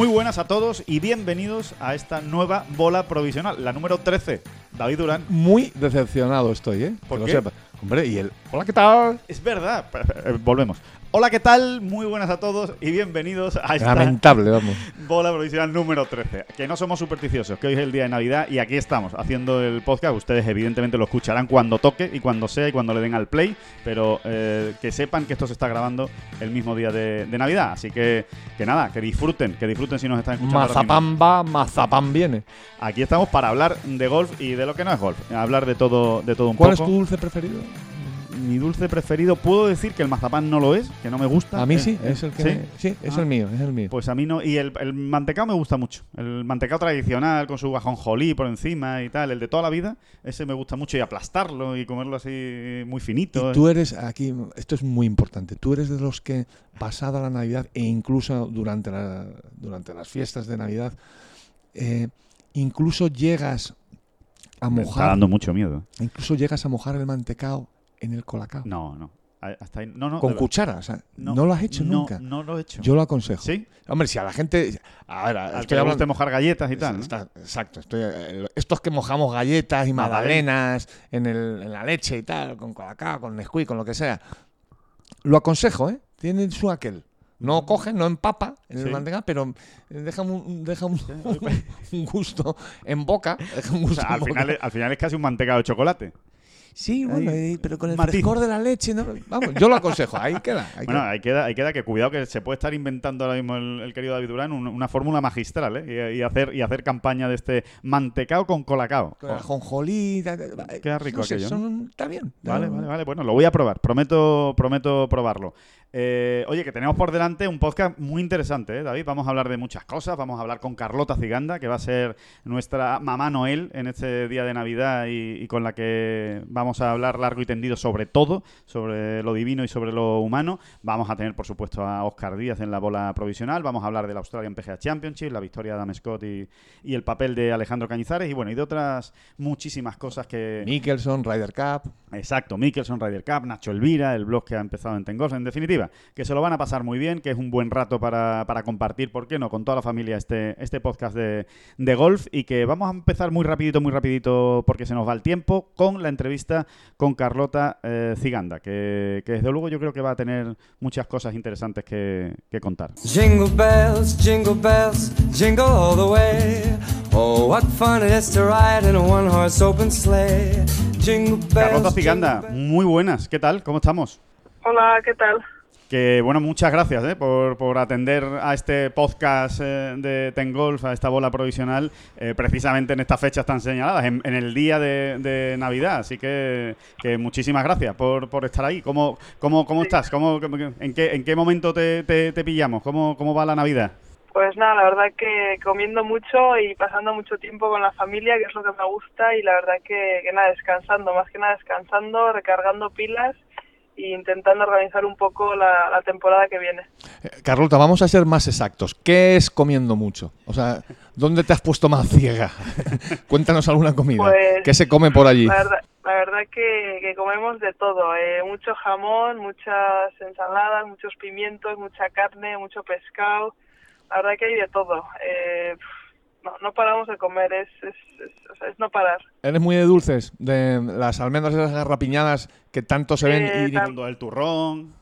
Muy buenas a todos y bienvenidos a esta nueva bola provisional, la número 13. David Durán. Muy decepcionado estoy, ¿eh? ¿Por que qué? lo sepas. Hombre, y el. Hola, ¿qué tal? Es verdad. Eh, Volvemos. Hola, ¿qué tal? Muy buenas a todos y bienvenidos a esta Lamentable, vamos. bola provisional número 13. Que no somos supersticiosos, que hoy es el día de Navidad y aquí estamos haciendo el podcast. Ustedes evidentemente lo escucharán cuando toque y cuando sea y cuando le den al play, pero eh, que sepan que esto se está grabando el mismo día de, de Navidad. Así que, que nada, que disfruten, que disfruten si nos están escuchando. Mazapán va, mazapán viene. Aquí estamos para hablar de golf y de lo que no es golf. Hablar de todo, de todo un ¿Cuál es poco. tu dulce preferido? Mi dulce preferido, puedo decir que el mazapán no lo es, que no me gusta. A mí Eh, sí, eh, es el que. ¿sí? me- Sí, es Ah. el mío, es el mío. Pues a mí no. Y el, el mantecado me gusta mucho. El mantecado tradicional con su ajonjolí por encima y tal. El de toda la vida. Ese me gusta mucho. Y aplastarlo y comerlo así muy finito. Y tú eres aquí, esto es muy importante. Tú eres de los que pasada la Navidad e incluso durante, la- durante las fiestas de Navidad, eh, incluso llegas a me está mojar, dando mucho miedo. incluso llegas a mojar el mantecao en el colacao No, no. A- Hasta ahí. No, no. con cuchara. O sea, no, lo has hecho nunca. No lo he hecho. Yo lo aconsejo. ¿Sí? Hombre, si a la gente. A ver, Al que estoy le hablando. mojar galletas y tal. exacto. estoy, eh, estos que mojamos galletas y magdalenas en, el- en la leche y tal, con colacao, con Nesquik, con lo que sea. Lo aconsejo, ¿eh? Tiene su aquel. No coge, no empapa en Sí. el mantecado, pero deja un, deja un, un gusto en boca. Deja un O sea, al en boca. final, es- al final es casi un mantecado de chocolate. Sí, bueno, Ahí, pero con el matiz. frescor de la leche. ¿no? Vamos, yo lo aconsejo. Ahí queda. ahí Bueno, queda. ahí queda, ahí queda que cuidado que se puede estar inventando ahora mismo el, el querido David Durán un- una fórmula magistral, ¿eh? Y, y hacer, y hacer campaña de este mantecao con colacao. Con ajonjolí, da- da- da- Queda rico no sé, aquello, está bien. Vale, vale, vale. Bueno, lo voy a probar. Prometo, prometo probarlo. Eh, oye, que tenemos por delante un podcast muy interesante, ¿eh, David? Vamos a hablar de muchas cosas. Vamos a hablar con Carlota Ciganda, que va a ser nuestra mamá Noel en este día de Navidad y, y con la que vamos a hablar largo y tendido sobre todo, sobre lo divino y sobre lo humano. Vamos a tener, por supuesto, a Oscar Díaz en la bola provisional. Vamos a hablar de la Australian PGA Championship, la victoria de Adam Scott y, y el papel de Alejandro Cañizares y bueno, y de otras muchísimas cosas que... Mickelson, Ryder Cup. Exacto, Mickelson, Ryder Cup, Nacho Elvira, el blog que ha empezado en Tengolf. En definitiva, que se lo van a pasar muy bien, que es un buen rato para, para compartir, ¿por qué no?, con toda la familia este, este podcast de, de golf y que vamos a empezar muy rapidito, muy rapidito, porque se nos va el tiempo, con la entrevista con Carlota eh, Ciganda, que, que desde luego yo creo que va a tener muchas cosas interesantes que, que contar. Jingle bells, jingle bells, jingle all the way. Oh, what fun it is to ride in a one horse open sleigh. Jingle bells. Carlota Ciganda, jingle bells. muy buenas, ¿qué tal? ¿Cómo estamos? Hola, ¿qué tal? Que bueno, muchas gracias ¿eh? por, por atender a este podcast eh, de Tengolf, a esta bola provisional, eh, precisamente en estas fechas tan señaladas, en, en el día de, Navidad. Así que, que muchísimas gracias por, por estar ahí. ¿Cómo, cómo, cómo estás? ¿Cómo, en, qué, ¿En qué momento te, te- te pillamos? ¿Cómo, ¿Cómo va la Navidad? Pues nada, la verdad que comiendo mucho y pasando mucho tiempo con la familia, que es lo que me gusta, y la verdad que, que nada, descansando, más que nada descansando, recargando pilas e intentando organizar un poco la, la temporada que viene. Eh, Carlota, vamos a ser más exactos. ¿Qué es comiendo mucho? O sea, ¿dónde te has puesto más ciega? Cuéntanos alguna comida. Pues, ¿Qué se come por allí? La verdad, la verdad que, que comemos de todo, eh, mucho jamón, muchas ensaladas, muchos pimientos, mucha carne, mucho pescado, la verdad que hay de todo. Eh, no, no paramos de comer, es, es, es- o sea, es no parar. ¿Eres muy de dulces? De las almendras esas garrapiñadas que tanto se ven Eh, y- tam- del turrón.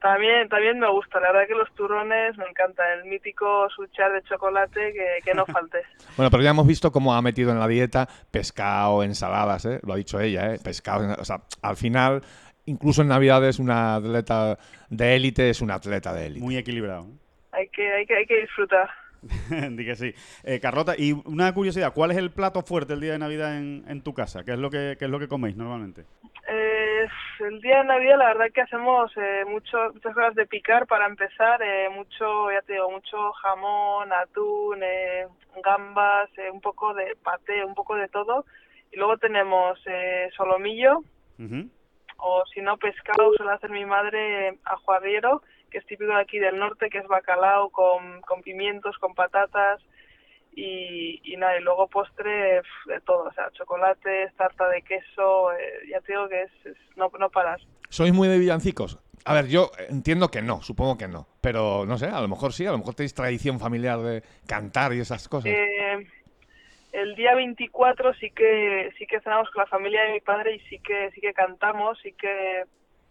También, también me gusta, la verdad que los turrones me encantan, el mítico suchar de chocolate que, que no falte. Bueno, pero ya hemos visto cómo ha metido en la dieta pescado, ensaladas, ¿eh? Lo ha dicho ella, ¿eh? Pescado, o sea, al final, incluso en Navidades, una atleta de élite es una atleta de élite. Muy equilibrado. Hay que, hay que, hay que disfrutar. Di que sí. Eh, Carlota, y una curiosidad, ¿cuál es el plato fuerte el día de Navidad en, en tu casa? ¿Qué es lo que, qué es lo que coméis normalmente? Eh, el día de Navidad la verdad que hacemos eh, mucho, muchas cosas de picar para empezar, eh, mucho, ya te digo, mucho jamón, atún, eh, gambas, eh, un poco de paté, un poco de todo. Y luego tenemos eh, solomillo, o si no pescado suele hacer mi madre eh, ajo arriero, que es típico de aquí del norte, que es bacalao con, con pimientos, con patatas y, y nada, y luego postre pf, de todo, o sea, chocolates, tarta de queso, eh, ya te digo que es, es- no, no paras. ¿Sois muy de villancicos? A ver, yo entiendo que no, supongo que no. Pero no sé, a lo mejor sí, a lo mejor tenéis tradición familiar de cantar y esas cosas. Eh, el día 24 sí que sí que cenamos con la familia de mi padre y sí que sí que cantamos, sí que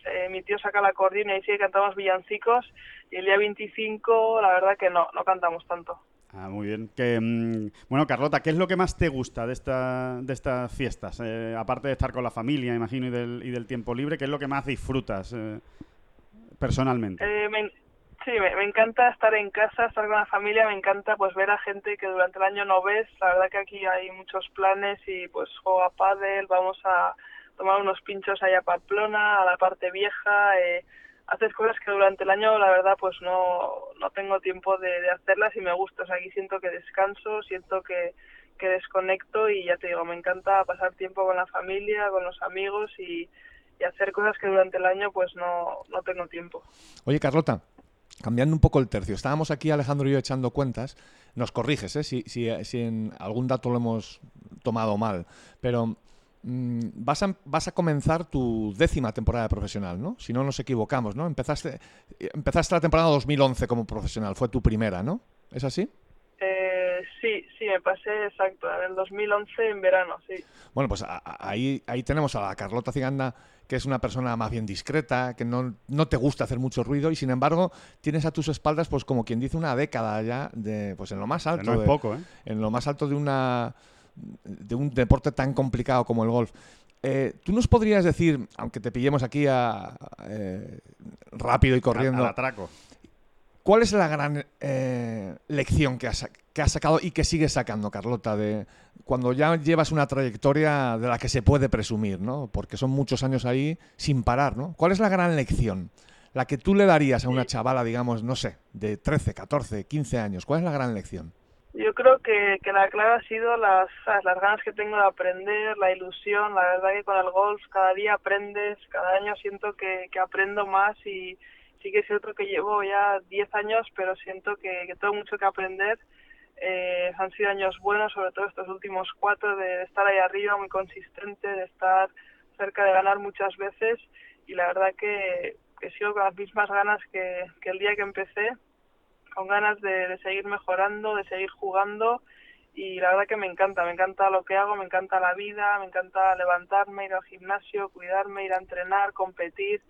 eh, mi tío saca la cordiona y sí que cantamos villancicos y el día 25 la verdad que no, no cantamos tanto. Ah, muy bien. Que, mm, bueno, Carlota, ¿qué es lo que más te gusta de, esta, de estas fiestas? Eh, aparte de estar con la familia, imagino, y del, y del tiempo libre, ¿qué es lo que más disfrutas eh, personalmente? Eh, me, sí, me, me encanta estar en casa, estar con la familia, me encanta pues ver a gente que durante el año no ves. La verdad que aquí hay muchos planes y pues juego a pádel, vamos a tomar unos pinchos allá a Pamplona, a la parte vieja. Eh, haces cosas que durante el año la verdad pues no, no tengo tiempo de, de hacerlas y me gusta. O sea, aquí siento que descanso, siento que, que desconecto y ya te digo, me encanta pasar tiempo con la familia, con los amigos y, y hacer cosas que durante el año pues no, no tengo tiempo. Oye, Carlota, cambiando un poco el tercio, estábamos aquí Alejandro y yo echando cuentas, nos corriges ¿eh? si, si, si en algún dato lo hemos tomado mal, pero vas, a, vas a comenzar tu décima temporada profesional, ¿no? Si no nos equivocamos, ¿no? Empezaste, empezaste la temporada 2011 como profesional, fue tu primera, ¿no? ¿Es así? Eh, sí, sí, me pasé exacto, en el 2011 en verano, sí. Bueno, pues a- a- ahí, ahí tenemos a la Carlota Ciganda, que es una persona más bien discreta, que no, no te gusta hacer mucho ruido y sin embargo tienes a tus espaldas, pues como quien dice, una década ya de, pues en lo más alto. no es de- poco, ¿eh? En lo más alto de una de un deporte tan complicado como el golf. Eh, ¿Tú nos podrías decir, aunque te pillemos aquí a, eh, rápido y corriendo. ¿Cuál es la gran eh, lección que has, que has sacado y que sigues sacando, Carlota, de cuando ya llevas una trayectoria de la que se puede presumir, ¿no? Porque son muchos años ahí sin parar, ¿no? ¿Cuál es la gran lección? La que tú le darías a una chavala, digamos, no sé, de 13, 14, 15 años. ¿Cuál es la gran lección? Yo creo que, que la clave ha sido las, las ganas que tengo de aprender, la ilusión, la verdad que con el golf cada día aprendes, cada año siento que, que aprendo más y sí que es cierto que llevo ya 10 años, pero siento que, que tengo mucho que aprender. Eh, han sido años buenos, sobre todo estos últimos cuatro, de estar ahí arriba muy consistente, de estar cerca de ganar muchas veces y la verdad que, que sigo con las mismas ganas que, que el día que empecé con ganas de, seguir mejorando, de seguir jugando y la verdad que me encanta, me encanta lo que hago, me encanta la vida, me encanta levantarme, ir al gimnasio, cuidarme, ir a entrenar, competir.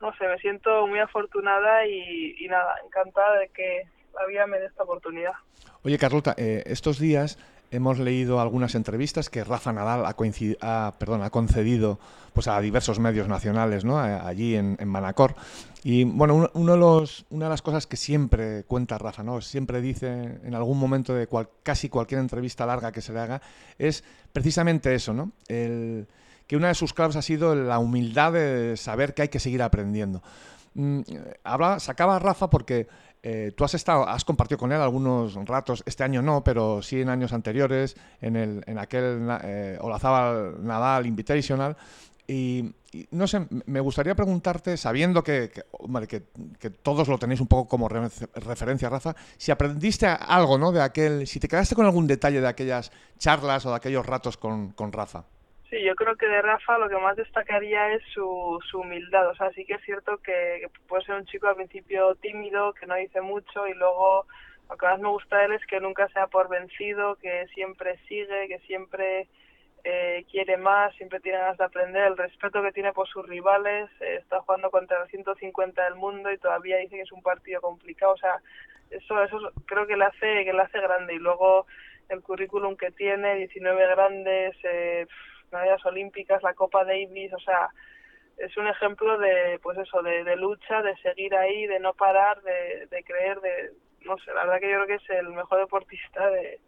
No sé, me siento muy afortunada y, y nada, encantada de que la vida me dé esta oportunidad. Oye, Carlota, eh, estos días hemos leído algunas entrevistas que Rafa Nadal ha, ha, perdón, ha concedido pues, a diversos medios nacionales ¿no? Allí en, en Manacor. Y bueno, uno, uno de los, una de las cosas que siempre cuenta Rafa, ¿no? siempre dice en algún momento de cual- casi cualquier entrevista larga que se le haga, es precisamente eso, ¿no? El, que una de sus claves ha sido la humildad de saber que hay que seguir aprendiendo. Mm, hablaba, sacaba a Rafa porque eh, tú has estado, has compartido con él algunos ratos, este año no, pero sí en años anteriores, en, el, en aquel eh, Olazábal Nadal Invitational. Y, no sé, me gustaría preguntarte, sabiendo que- que todos lo tenéis un poco como re- referencia, Rafa, si aprendiste algo, ¿no? De aquel, si te quedaste con algún detalle de aquellas charlas o de aquellos ratos con, con Rafa. Sí, yo creo que de Rafa lo que más destacaría es su, su humildad. O sea, sí que es cierto que, puede ser un chico al principio tímido, que no dice mucho y luego lo que más me gusta de él es que nunca se da por vencido, que siempre sigue, que siempre eh, quiere más, siempre tiene ganas de aprender, el respeto que tiene por sus rivales, eh, está jugando contra el 150 del mundo y todavía dice que es un partido complicado. O sea, eso, eso creo que le hace, que le hace grande. Y luego el currículum que tiene, 19 grandes, eh, medallas olímpicas, la Copa Davis, o sea, es un ejemplo de, pues eso, de, de lucha, de seguir ahí, de no parar, de, de creer, de, no sé, la verdad que yo creo que es el mejor deportista de,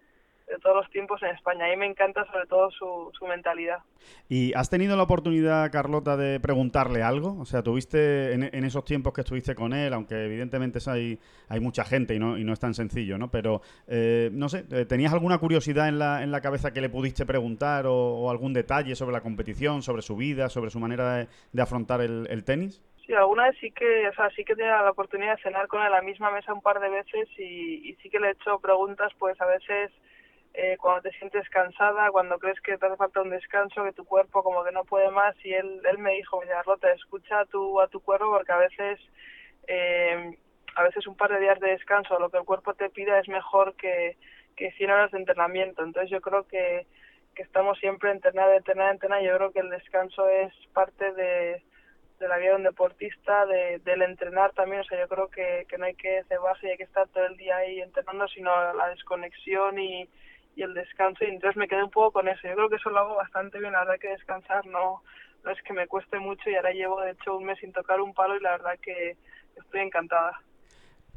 de todos los tiempos en España. A mí me encanta sobre todo su, su mentalidad. ¿Y has tenido la oportunidad, Carlota, de preguntarle algo? O sea, tuviste en, en esos tiempos que estuviste con él, aunque evidentemente hay, hay mucha gente y no, y no es tan sencillo, ¿no? Pero, eh, no sé, eh, ¿tenías alguna curiosidad en la, en la cabeza que le pudiste preguntar o, o algún detalle sobre la competición, sobre su vida, sobre su manera de, de afrontar el, el tenis? Sí, alguna vez sí que, o sea, sí que he tenido la oportunidad de cenar con él a la misma mesa un par de veces y, y sí que le he hecho preguntas, pues a veces eh, cuando te sientes cansada, cuando crees que te hace falta un descanso, que tu cuerpo como que no puede más y él, él me dijo, mira, Rota, escucha tu, a tu cuerpo porque a veces, eh, a veces un par de días de descanso, lo que el cuerpo te pida es mejor que, que 100 horas de entrenamiento. Entonces yo creo que, que estamos siempre entrenar, entrenar, entrenar. Yo creo que el descanso es parte de de la vida de un deportista, de, del entrenar también, o sea, yo creo que, que no hay que cebarse y hay que estar todo el día ahí entrenando, sino la desconexión y, y el descanso, y entonces me quedé un poco con eso, yo creo que eso lo hago bastante bien, la verdad que descansar no, no es que me cueste mucho y ahora llevo de hecho un mes sin tocar un palo y la verdad que estoy encantada.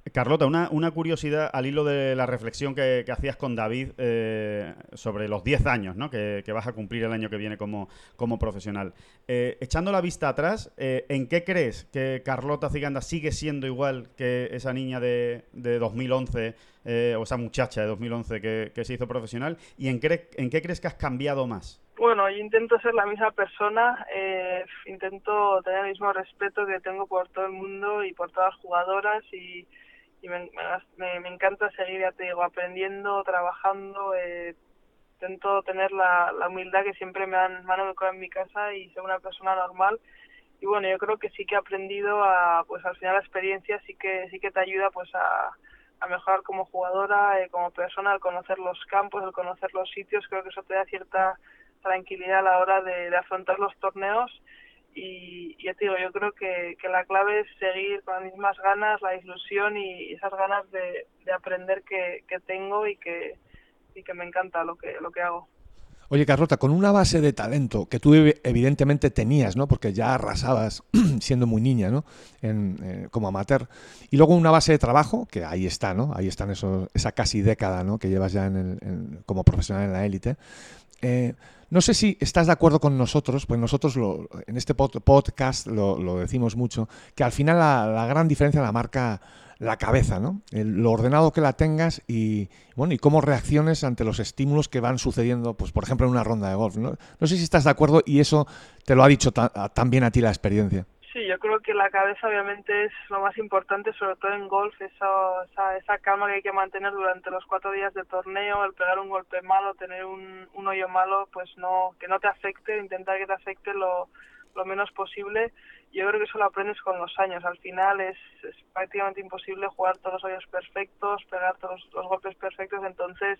Carlota, una, una, curiosidad al hilo de la reflexión que, hacías con David eh, sobre los 10 años ¿no? que, vas a cumplir el año que viene como, como profesional. Eh, echando la vista atrás, eh, ¿en qué crees que Carlota Ciganda sigue siendo igual que esa niña de, de 2011 eh, o esa muchacha de 2011 que, que se hizo profesional? ¿Y en, qué crees que has cambiado más? Bueno, yo intento ser la misma persona, intento tener el mismo respeto que tengo por todo el mundo y por todas las jugadoras y y me, me, me, encanta seguir, ya te digo, aprendiendo, trabajando, eh, intento tener la, la, humildad que siempre me han, me en mi casa y ser una persona normal. Y bueno, yo creo que sí que he aprendido a, pues al final la experiencia sí que, sí que te ayuda pues a, a mejorar como jugadora, eh, como persona, al conocer los campos, al conocer los sitios, creo que eso te da cierta tranquilidad a la hora de afrontar los torneos y, ya te digo, yo creo que, que, la clave es seguir con las mismas ganas, la ilusión y esas ganas de, de aprender que, que, tengo y que, y que me encanta lo que, lo que hago. Oye, Carlota, con una base de talento que tú evidentemente tenías, ¿no? Porque ya arrasabas siendo muy niña, ¿no? En, eh, como amateur. Y luego una base de trabajo, que ahí está, ¿no? Ahí están esa casi década, ¿no? Que llevas ya en el, en, como profesional en la élite. Eh, no sé si estás de acuerdo con nosotros, pues nosotros lo, en este pod podcast lo, decimos mucho, que al final la, gran diferencia la marca la cabeza, ¿no? Lo ordenado que la tengas y bueno y cómo reacciones ante los estímulos que van sucediendo, pues por ejemplo en una ronda de golf. No, sé si estás de acuerdo y eso te lo ha dicho ta también a ti la experiencia. Sí, yo creo que la cabeza obviamente es lo más importante, sobre todo en golf, esa, esa, esa calma que hay que mantener durante los cuatro días de torneo, el pegar un golpe malo, tener un, un hoyo malo, pues no que no te afecte, intentar que te afecte lo, lo menos posible. Yo creo que eso lo aprendes con los años. Al final es, es prácticamente imposible jugar todos los hoyos perfectos, pegar todos los golpes perfectos, entonces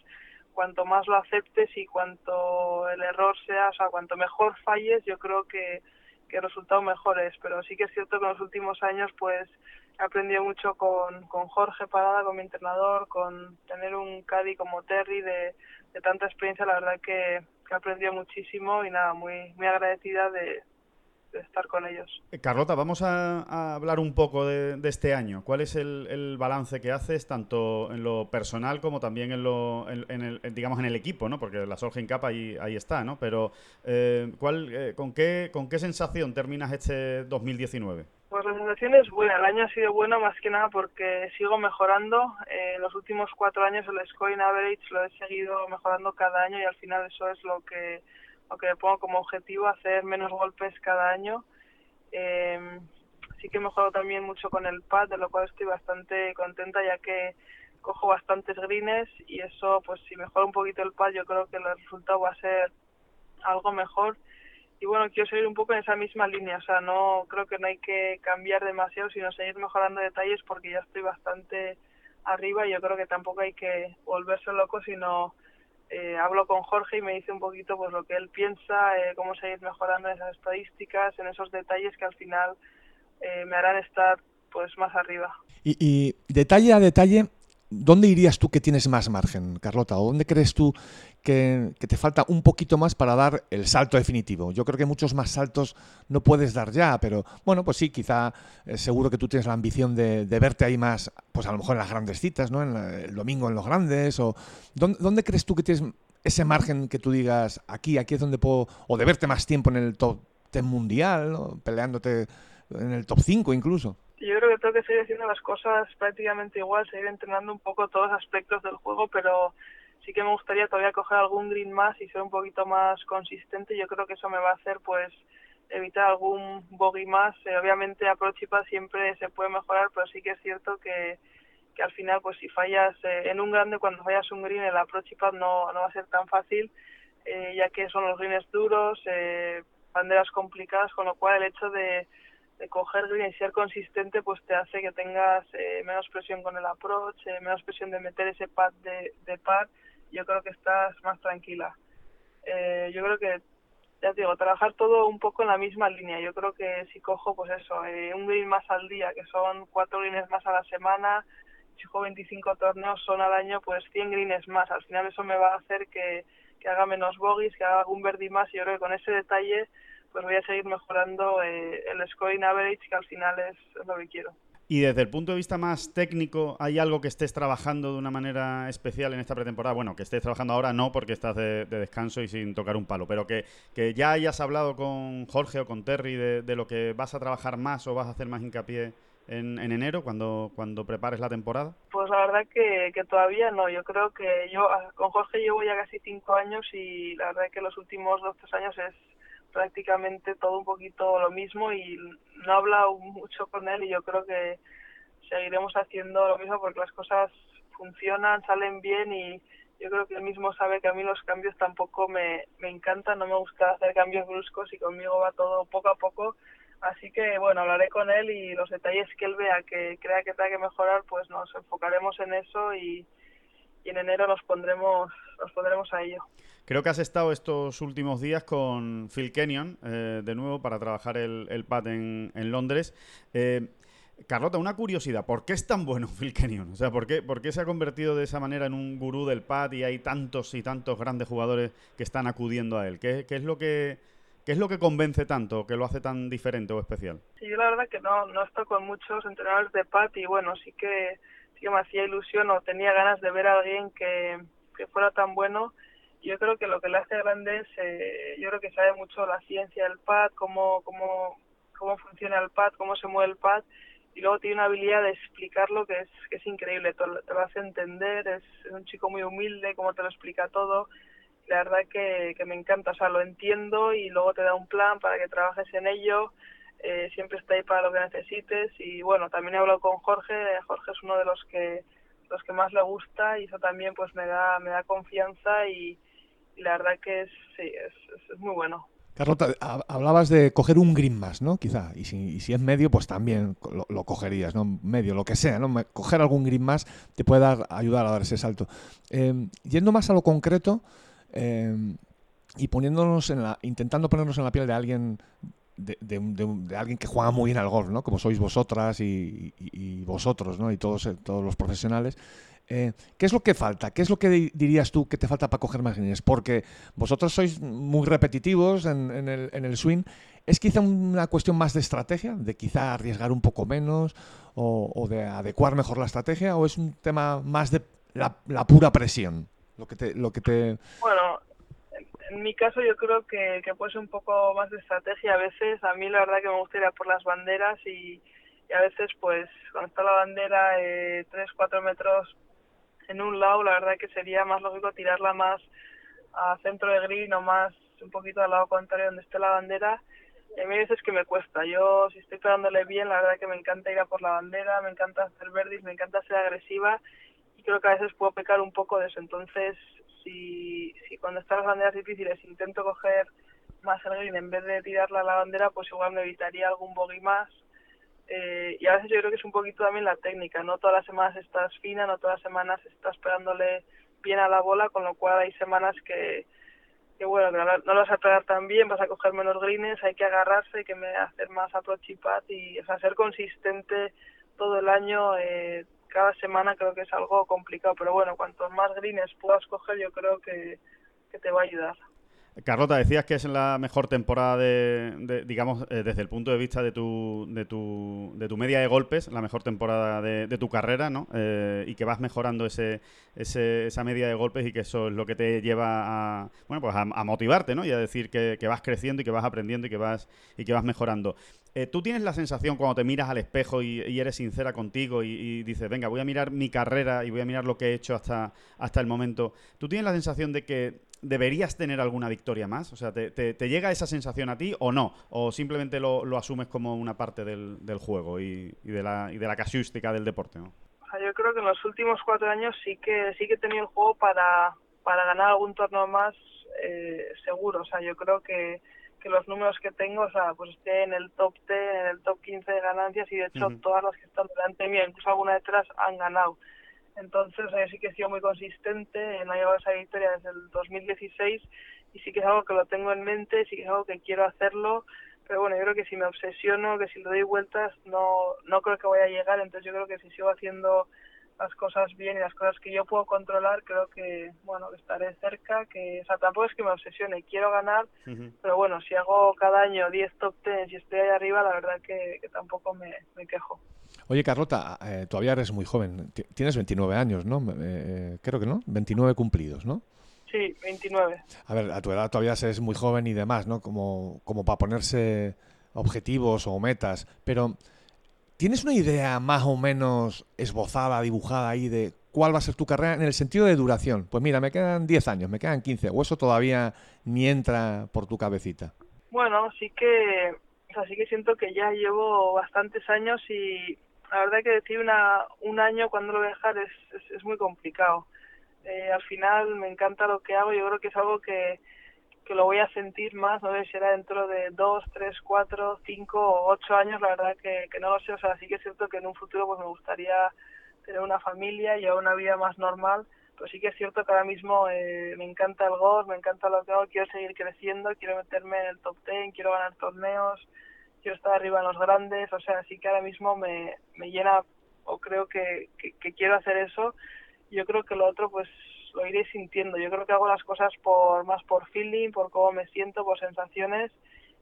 cuanto más lo aceptes y cuanto el error sea, o sea, cuanto mejor falles, yo creo que resultados mejores, pero sí que es cierto que en los últimos años pues he aprendido mucho con, con Jorge Parada, con mi entrenador, con tener un Caddy como Terry de, de tanta experiencia, la verdad que, que he aprendido muchísimo y nada, muy, muy agradecida de, de estar con ellos. Carlota, vamos a, a hablar un poco de, de, este año. ¿Cuál es el, el, balance que haces tanto en lo personal como también en lo, en, en el, digamos, en el equipo, ¿no? Porque la Solheim Cup ahí, ahí está, ¿no? Pero eh, ¿cuál, eh, con qué, con qué sensación terminas este 2019? Pues la sensación es buena. El año ha sido bueno más que nada porque sigo mejorando. Eh, en los últimos cuatro años el scoring average lo he seguido mejorando cada año y al final eso es lo que lo que me pongo como objetivo, hacer menos golpes cada año. Eh, sí que mejoro también mucho con el pad, de lo cual estoy bastante contenta ya que cojo bastantes greens y eso, pues si mejoro un poquito el pad, yo creo que el resultado va a ser algo mejor. Y bueno, quiero seguir un poco en esa misma línea, o sea, no creo que no hay que cambiar demasiado, sino seguir mejorando detalles porque ya estoy bastante arriba y yo creo que tampoco hay que volverse loco, sino eh, hablo con Jorge y me dice un poquito pues lo que él piensa, eh, cómo seguir mejorando esas estadísticas, en esos detalles que al final eh, me harán estar pues más arriba. Y, y, detalle a detalle, ¿dónde irías tú que tienes más margen, Carlota? ¿O dónde crees tú que, te falta un poquito más para dar el salto definitivo? Yo creo que muchos más saltos no puedes dar ya, pero bueno, pues sí, quizá eh, seguro que tú tienes la ambición de, verte ahí más, pues a lo mejor en las grandes citas, ¿no? En la- el domingo en los grandes, o ¿dónde, crees tú que tienes ese margen que tú digas aquí, aquí es donde puedo, o de verte más tiempo en el top 10 mundial, peleándote en el top 5 incluso? Yo creo que tengo que seguir haciendo las cosas prácticamente igual, seguir entrenando un poco todos los aspectos del juego, pero sí que me gustaría todavía coger algún green más y ser un poquito más consistente. Yo creo que eso me va a hacer pues evitar algún bogey más. Eh, obviamente approach y pad siempre se puede mejorar, pero sí que es cierto que, que al final pues si fallas eh, en un grande, cuando fallas un green, el pad no, no va a ser tan fácil, eh, ya que son los greens duros, eh, banderas complicadas, con lo cual el hecho de de coger green y ser consistente pues te hace que tengas eh, menos presión con el approach, menos presión de meter ese pad de, de par, yo creo que estás más tranquila. Eh, yo creo que, ya te digo, trabajar todo un poco en la misma línea. Yo creo que si cojo, pues eso, eh, un green más al día, que son cuatro greens más a la semana, si juego 25 torneos son al año, pues 100 greens más. Al final eso me va a hacer que, que haga menos bogies, que haga algún birdie más y yo creo que con ese detalle pues voy a seguir mejorando eh, el scoring average, que al final es lo que quiero. Y desde el punto de vista más técnico, ¿hay algo que estés trabajando de una manera especial en esta pretemporada? Bueno, que estés trabajando ahora no, porque estás de, de descanso y sin tocar un palo, pero que, que ya hayas hablado con Jorge o con Terry de, de lo que vas a trabajar más o vas a hacer más hincapié en, en enero, cuando, cuando prepares la temporada. Pues la verdad que, que todavía no. Yo creo que yo ah, con Jorge llevo ya casi cinco años y la verdad que los últimos dos tres años es prácticamente todo un poquito lo mismo y no he hablado mucho con él y yo creo que seguiremos haciendo lo mismo porque las cosas funcionan, salen bien y yo creo que él mismo sabe que a mí los cambios tampoco me, me encantan, no me gusta hacer cambios bruscos y conmigo va todo poco a poco. Así que bueno, hablaré con él y los detalles que él vea que crea que tenga que mejorar, pues nos enfocaremos en eso y, y en enero nos pondremos, nos pondremos a ello. Creo que has estado estos últimos días con Phil Kenyon, eh, de nuevo, para trabajar el, el pad en, en Londres. Eh, Carlota, una curiosidad, ¿por qué es tan bueno Phil Kenyon? O sea, ¿por qué, ¿por qué se ha convertido de esa manera en un gurú del pad y hay tantos y tantos grandes jugadores que están acudiendo a él? ¿Qué, qué es lo que qué es lo que convence tanto, que lo hace tan diferente o especial? Sí, yo la verdad que no, no estoy con muchos entrenadores de pad y bueno, sí que, que me hacía ilusión o tenía ganas de ver a alguien que, que fuera tan bueno. Yo creo que lo que le hace grande es, eh, yo creo que sabe mucho la ciencia del pad, cómo, cómo, cómo funciona el pad, cómo se mueve el pad y luego tiene una habilidad de explicarlo que es, que es increíble, te lo, hace entender, es, es un chico muy humilde, como te lo explica todo, la verdad que, que me encanta, o sea, lo entiendo y luego te da un plan para que trabajes en ello, eh, siempre está ahí para lo que necesites y bueno, también he hablado con Jorge, Jorge es uno de los que los que más le gusta y eso también pues me da me da confianza y, la verdad que es sí, es, es, muy bueno. Carlota, ha- hablabas de coger un green más, ¿no? Quizá. Y si, y si es medio, pues también lo, lo cogerías, ¿no? Medio, lo que sea, ¿no? Coger algún green más te puede dar, ayudar a dar ese salto. Eh, yendo más a lo concreto eh, y poniéndonos en la, intentando ponernos en la piel de alguien de, de de alguien que juega muy bien al golf, ¿no? Como sois vosotras y, y- y vosotros, ¿no? Y todos, eh, todos los profesionales. Eh, ¿Qué es lo que falta? ¿Qué es lo que di- dirías tú que te falta para coger más greens? Porque vosotros sois muy repetitivos en, en el, en el swing. ¿Es quizá una cuestión más de estrategia? ¿De quizá arriesgar un poco menos? O, o de adecuar mejor la estrategia? ¿O es un tema más de la, la pura presión? Lo que te, lo que te... Bueno, en, mi caso yo creo que, que puede ser un poco más de estrategia a veces. A mí la verdad que me gusta ir a por las banderas y, a veces pues cuando está la bandera eh, 3, 4 metros en un lado, la verdad que sería más lógico tirarla más a centro de green o más un poquito al lado contrario donde esté la bandera. Y a mí hay veces que me cuesta. Yo, si estoy pegándole bien, la verdad que me encanta ir a por la bandera, me encanta hacer verdes, me encanta ser agresiva y creo que a veces puedo pecar un poco de eso. Entonces, si, si cuando están las banderas difíciles intento coger más el green en vez de tirarla a la bandera, pues igual me evitaría algún bogey más. Eh, y a veces yo creo que es un poquito también la técnica, no todas las semanas estás fina, no todas las semanas estás pegándole bien a la bola, con lo cual hay semanas que, bueno, que no, no las vas a pegar tan bien, vas a coger menos greens, hay que agarrarse, que me- hacer más approach y y o sea, ser consistente todo el año, eh, cada semana creo que es algo complicado, pero bueno, cuantos más greens puedas coger, yo creo que, te va a ayudar. Carlota, decías que es la mejor temporada de, de- digamos, eh, desde el punto de vista de tu, de tu, de tu media de golpes, la mejor temporada de, de tu carrera, ¿no? Eh, y que vas mejorando ese, ese- esa media de golpes y que eso es lo que te lleva a, bueno, pues a, a motivarte, ¿no? Y a decir que, que vas creciendo y que vas aprendiendo y que vas, y que vas mejorando. Eh, ¿Tú tienes la sensación cuando te miras al espejo y, y eres sincera contigo y, dices, venga, voy a mirar mi carrera y voy a mirar lo que he hecho hasta, hasta el momento? ¿Tú tienes la sensación de que deberías tener alguna victoria más? O sea, ¿te, llega esa sensación a ti o no? ¿O simplemente lo, lo asumes como una parte del, del juego y, y de la, y de la casuística del deporte? ¿no? Sea, yo creo que en los últimos cuatro años sí que sí que he tenido el juego para, para ganar algún torneo más eh, seguro. O sea, yo creo que, que los números que tengo, o sea, pues estoy en el top 10, en el top 15 de ganancias y de hecho todas las que están delante mío, incluso alguna detrás, han ganado. Entonces, eh, sí que he sido muy consistente, no he llegado a esa victoria desde el 2016 y sí que es algo que lo tengo en mente, sí que es algo que quiero hacerlo, pero bueno, yo creo que si me obsesiono, que si le doy vueltas, no, no creo que vaya a llegar, entonces yo creo que si sigo haciendo las cosas bien y las cosas que yo puedo controlar, creo que, bueno, estaré cerca, que, o sea, tampoco es que me obsesione, quiero ganar, pero bueno, si hago cada año 10 top 10 y estoy ahí arriba, la verdad que, que tampoco me, me quejo. Oye, Carlota, eh, todavía eres muy joven. Ti- Tienes 29 años, ¿no? Eh, eh, creo que no. 29 cumplidos, ¿no? Sí, 29. A ver, a tu edad todavía eres muy joven y demás, ¿no? Como, como para ponerse objetivos o metas. Pero, ¿tienes una idea más o menos esbozada, dibujada ahí de cuál va a ser tu carrera en el sentido de duración? Pues mira, me quedan 10 años, me quedan 15, o eso todavía ni entra por tu cabecita. Bueno, sí que, o sea, sí que siento que ya llevo bastantes años y la verdad que decir una, un año cuando lo voy a dejar es, es, muy complicado. Eh, al final me encanta lo que hago, yo creo que es algo que, que lo voy a sentir más, no sé si será dentro de dos, tres, cuatro, cinco o ocho años, la verdad que, que no lo sé, o sea, sí que es cierto que en un futuro pues me gustaría tener una familia y una vida más normal, pero sí que es cierto que ahora mismo eh, me encanta el golf, me encanta lo que hago, quiero seguir creciendo, quiero meterme en el top ten, quiero ganar torneos, quiero estar arriba en los grandes, o sea, sí que ahora mismo me, me llena o creo que, que, que quiero hacer eso. Yo creo que lo otro pues lo iré sintiendo. Yo creo que hago las cosas por más por feeling, por cómo me siento, por sensaciones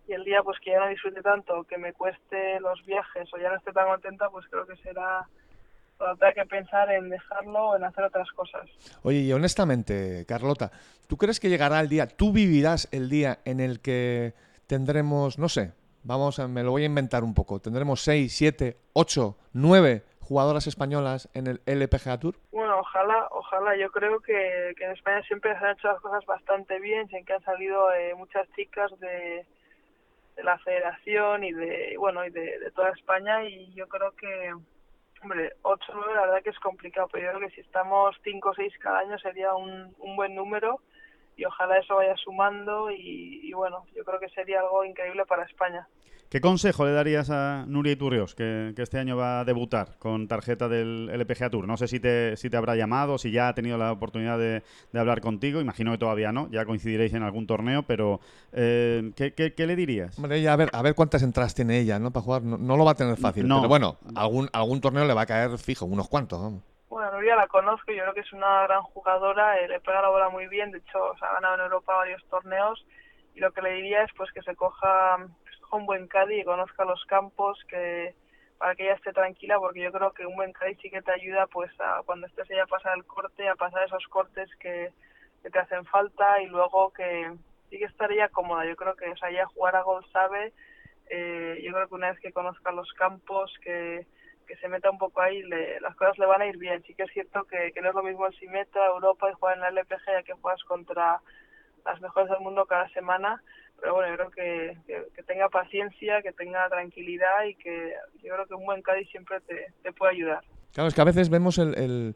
y el día pues que ya no disfrute tanto, que me cueste los viajes o ya no esté tan contenta, pues creo que será tenga que pensar en dejarlo o en hacer otras cosas. Oye, y honestamente, Carlota, ¿tú crees que llegará el día, tú vivirás el día en el que tendremos, no sé, vamos, a, me lo voy a inventar un poco, tendremos 6, 7, 8, 9 jugadoras españolas en el LPGA Tour? Bueno, ojalá, ojalá. Yo creo que, en España siempre se han hecho las cosas bastante bien, sé que han salido eh, muchas chicas de, la federación y de, bueno, y de, toda España y yo creo que, hombre, 8 o 9 la verdad que es complicado, pero yo creo que si estamos 5 o 6 cada año sería un, un buen número y ojalá eso vaya sumando y bueno, yo creo que sería algo increíble para España. ¿Qué consejo le darías a Nuria Iturrios, que, que este año va a debutar con tarjeta del LPGA Tour? No sé si te, si te habrá llamado, si ya ha tenido la oportunidad de, de hablar contigo. Imagino que todavía no, ya coincidiréis en algún torneo, pero eh, ¿qué, qué, qué le dirías? Hombre, ella, a ver, a ver cuántas entradas tiene ella, ¿no? Para jugar, no, no lo va a tener fácil. No. Pero bueno, algún, algún torneo le va a caer fijo, unos cuantos, vamos. Bueno, Nuria la conozco, yo creo que es una gran jugadora, eh, le pega la bola muy bien, de hecho se ha ganado en Europa varios torneos y lo que le diría es pues que se coja un buen caddy y conozca los campos, que para que ella esté tranquila, porque yo creo que un buen caddy sí que te ayuda pues a cuando estés ya a pasar el corte, a pasar esos cortes que, te hacen falta y luego que sí que estaría cómoda, yo creo que o sea, ella jugar a golf sabe, eh, yo creo que una vez que conozca los campos, que que se meta un poco ahí, le, las cosas le van a ir bien. Sí que es cierto que, que no es lo mismo si meta Europa y jugar en la LPG ya que juegas contra las mejores del mundo cada semana, pero bueno, yo creo que, que, que tenga paciencia, que tenga tranquilidad y que yo creo que un buen Cádiz siempre te, te puede ayudar. Claro, es que a veces vemos el, el,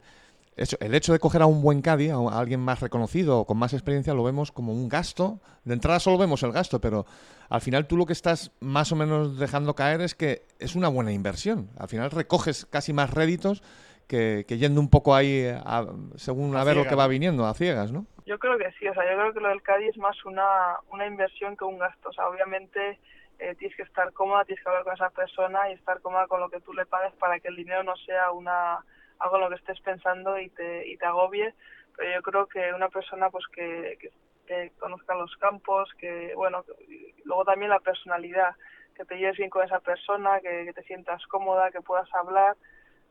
eso- el hecho de coger a un buen caddy, a, alguien más reconocido o con más experiencia, lo vemos como un gasto. De entrada solo vemos el gasto, pero al final tú lo que estás más o menos dejando caer es que es una buena inversión. Al final recoges casi más réditos que, que yendo un poco ahí a- según A a, ver lo que va viniendo, a ciegas, ¿no? Yo creo que sí, o sea, yo creo que lo del Cádiz es más una, una inversión que un gasto. O sea, obviamente eh, tienes que estar cómoda, tienes que hablar con esa persona y estar cómoda con lo que tú le pagues para que el dinero no sea una, algo en lo que estés pensando y te, y te agobie, pero yo creo que una persona pues que, que, conozca los campos, que bueno, que- luego también la personalidad, que te lleves bien con esa persona, que te sientas cómoda, que puedas hablar,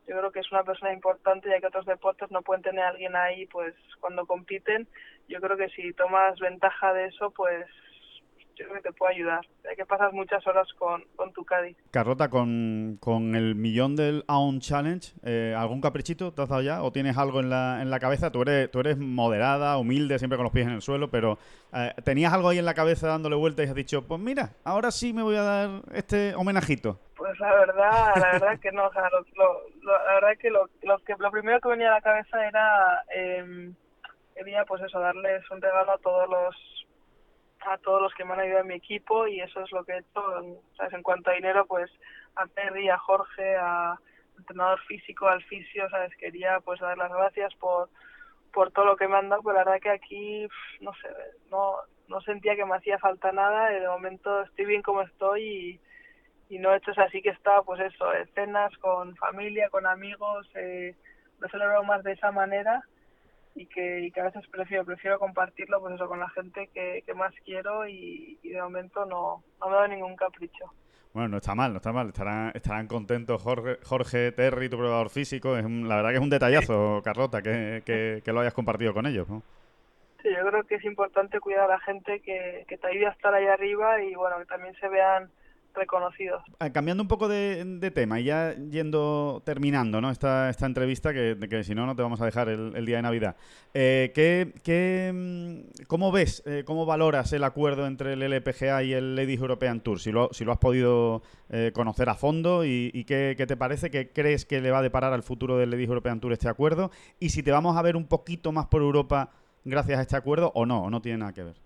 yo creo que es una persona importante ya que otros deportes no pueden tener a alguien ahí pues cuando compiten. Yo creo que si tomas ventaja de eso pues yo creo que te puede ayudar ya que pasas muchas horas con, con tu Cádiz Carlota, con, con el millón del Aon Challenge, eh, ¿algún caprichito te has dado ya? ¿O tienes algo en la, en la cabeza? Tú eres, tú eres moderada, humilde, siempre con los pies en el suelo, pero eh, ¿tenías algo ahí en la cabeza dándole vueltas y has dicho, pues mira, ahora sí me voy a dar este homenajito? pues la verdad la verdad que no o sea lo, lo- lo- la verdad que lo, lo que lo primero que venía a la cabeza era eh, quería pues eso darles un regalo a todos los a todos los que me han ayudado en mi equipo y eso es lo que he hecho ¿sabes? en cuanto a dinero pues a Terry a Jorge a entrenador físico al fisio sabes quería pues dar las gracias por por todo lo que me han dado pero la verdad que aquí no sé no no sentía que me hacía falta nada de momento estoy bien como estoy y y no he hecho así que estaba pues eso eh, cenas con familia con amigos eh, lo he más de esa manera y que, y que a veces prefiero prefiero compartirlo pues eso con la gente que, que más quiero y, y de momento no no me da ningún capricho Bueno, no está mal, no está mal. Estarán, estarán contentos Jorge, Jorge Terry, tu probador físico. Es un- la verdad que es un detallazo, Carlota, que, que- que lo hayas compartido con ellos. ¿no? sí yo creo que es importante cuidar a la gente que, que te ayude a estar ahí arriba y bueno que también se vean reconocidos Eh, Cambiando un poco de, de tema y ya yendo, terminando ¿no? esta, esta entrevista, que, que si no, no te vamos a dejar el, el día de Navidad. Eh, ¿qué, qué, mm, ¿Cómo ves, eh, cómo valoras el acuerdo entre el LPGA y el Ladies European Tour? Si lo, si lo has podido eh, conocer a fondo y, y qué, qué te parece, qué crees que le va a deparar al futuro del Ladies European Tour este acuerdo y si te vamos a ver un poquito más por Europa gracias a este acuerdo o no, o no tiene nada que ver.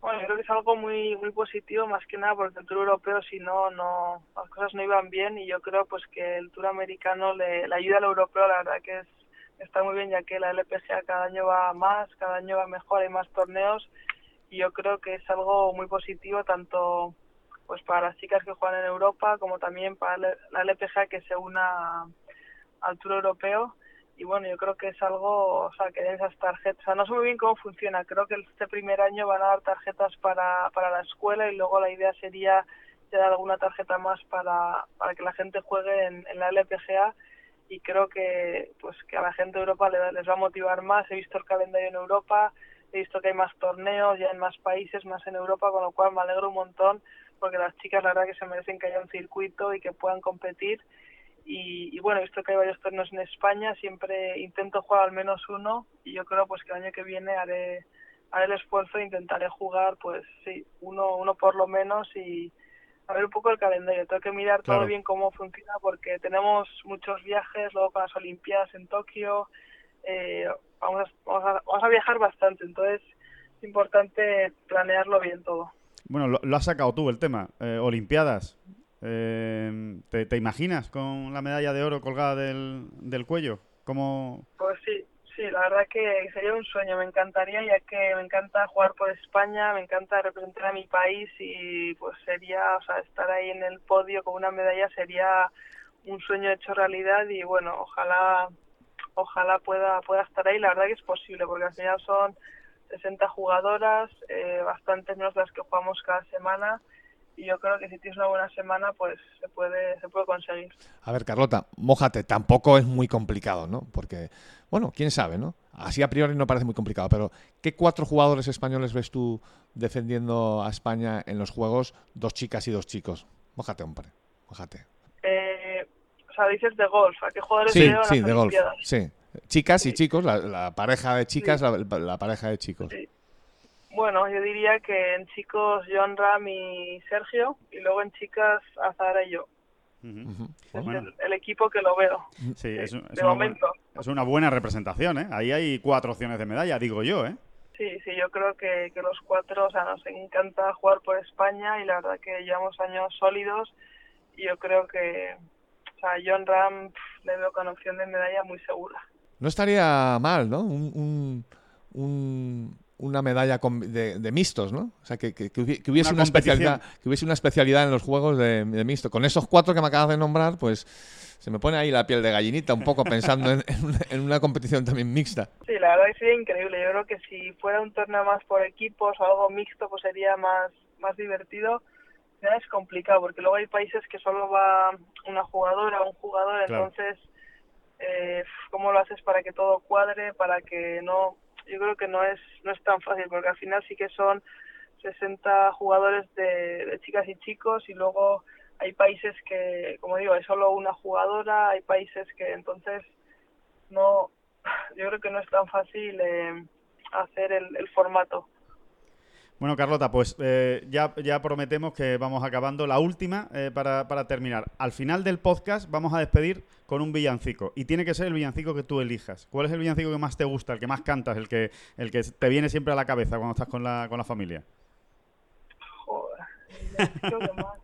Bueno, creo que es algo muy muy positivo, más que nada porque el Tour Europeo, si no, no las cosas no iban bien y yo creo pues que el Tour Americano le, le ayuda al Europeo, la verdad que es está muy bien ya que la LPGA cada año va más, cada año va mejor, hay más torneos y yo creo que es algo muy positivo tanto pues para las chicas que juegan en Europa como también para la LPGA que se una al Tour Europeo y bueno, yo creo que es algo, o sea, que den esas tarjetas, o sea, no sé muy bien cómo funciona, creo que este primer año van a dar tarjetas para, para la escuela y luego la idea sería dar alguna tarjeta más para, para que la gente juegue en, en la LPGA y creo que pues que a la gente de Europa le- les va a motivar más, he visto el calendario en Europa, he visto que hay más torneos ya en más países, más en Europa, con lo cual me alegro un montón porque las chicas la verdad que se merecen que haya un circuito y que puedan competir y, y bueno, visto que hay varios torneos en España, siempre intento jugar al menos uno y yo creo pues que el año que viene haré, haré el esfuerzo e intentaré jugar pues sí, uno, uno por lo menos y a ver un poco el calendario, tengo que mirar Claro. todo bien cómo funciona porque tenemos muchos viajes, luego con las Olimpiadas en Tokio, eh, vamos, a, vamos, a, vamos a viajar bastante, entonces es importante planearlo bien todo. Bueno, lo, lo has sacado tú el tema. Eh, Olimpiadas. Eh, ¿te, imaginas con la medalla de oro colgada del, cuello? ¿Cómo, Pues sí, sí, la verdad que sería un sueño, me encantaría, ya que me encanta jugar por España, me encanta representar a mi país y pues sería, o sea, estar ahí en el podio con una medalla sería un sueño hecho realidad y bueno, ojalá ojalá pueda pueda estar ahí, la verdad que es posible, porque al final son 60 jugadoras, eh, bastantes menos las que jugamos cada semana y yo creo que si tienes una buena semana pues se puede se puede conseguir. A ver, Carlota, mójate, tampoco es muy complicado, ¿no? Porque, bueno, quién sabe, ¿no? Así a priori no parece muy complicado, pero ¿qué cuatro jugadores españoles ves tú defendiendo a España en los juegos? Dos chicas y dos chicos. Mójate, hombre, mójate. Eh, o sea, dices de golf, ¿a qué jugadores Sí, sí, las de golf. Sí. Chicas y chicos, la, la pareja de chicas, Sí. la, la pareja de chicos. Sí. Bueno, yo diría que en chicos John Ram y Sergio, y luego en chicas Azara y yo. Es Bueno. el, el equipo que lo veo, Sí, es, un- es de una momento. buena, es una buena representación, ¿eh? Ahí hay cuatro opciones de medalla, digo yo, ¿eh? Sí, sí, yo creo que, que los cuatro, o sea, nos encanta jugar por España y la verdad que llevamos años sólidos y yo creo que, o sea, John Ram pff, le veo con opción de medalla muy segura. No estaría mal, ¿no? Un, un, un, una medalla de, de mixtos, ¿no? O sea, que, que- que hubi- que hubiese Una especialidad, que hubiese una especialidad en los juegos de, de mixto. Con esos cuatro que me acabas de nombrar, pues se me pone ahí la piel de gallinita un poco pensando en, en una, en una competición también mixta. Sí, la verdad que sería increíble. Yo creo que si fuera un torneo más por equipos o algo mixto, pues sería más, más divertido. Ya es complicado porque luego hay países que solo va una jugadora o un jugador, Claro. entonces, eh, ¿cómo lo haces para que todo cuadre? Para que no. Yo creo que no es, no es tan fácil porque al final sí que son 60 jugadores de, chicas y chicos y luego hay países que, como digo, hay solo una jugadora, hay países que entonces no, yo creo que no es tan fácil eh, hacer el, el formato. Bueno, Carlota, pues eh, ya, ya prometemos que vamos acabando. La última, eh, para, para terminar. Al final del podcast vamos a despedir con un villancico. Y tiene que ser el villancico que tú elijas. ¿Cuál es el villancico que más te gusta, el que más cantas, el que, el que te viene siempre a la cabeza cuando estás con la, con la familia? Joder, creo que más.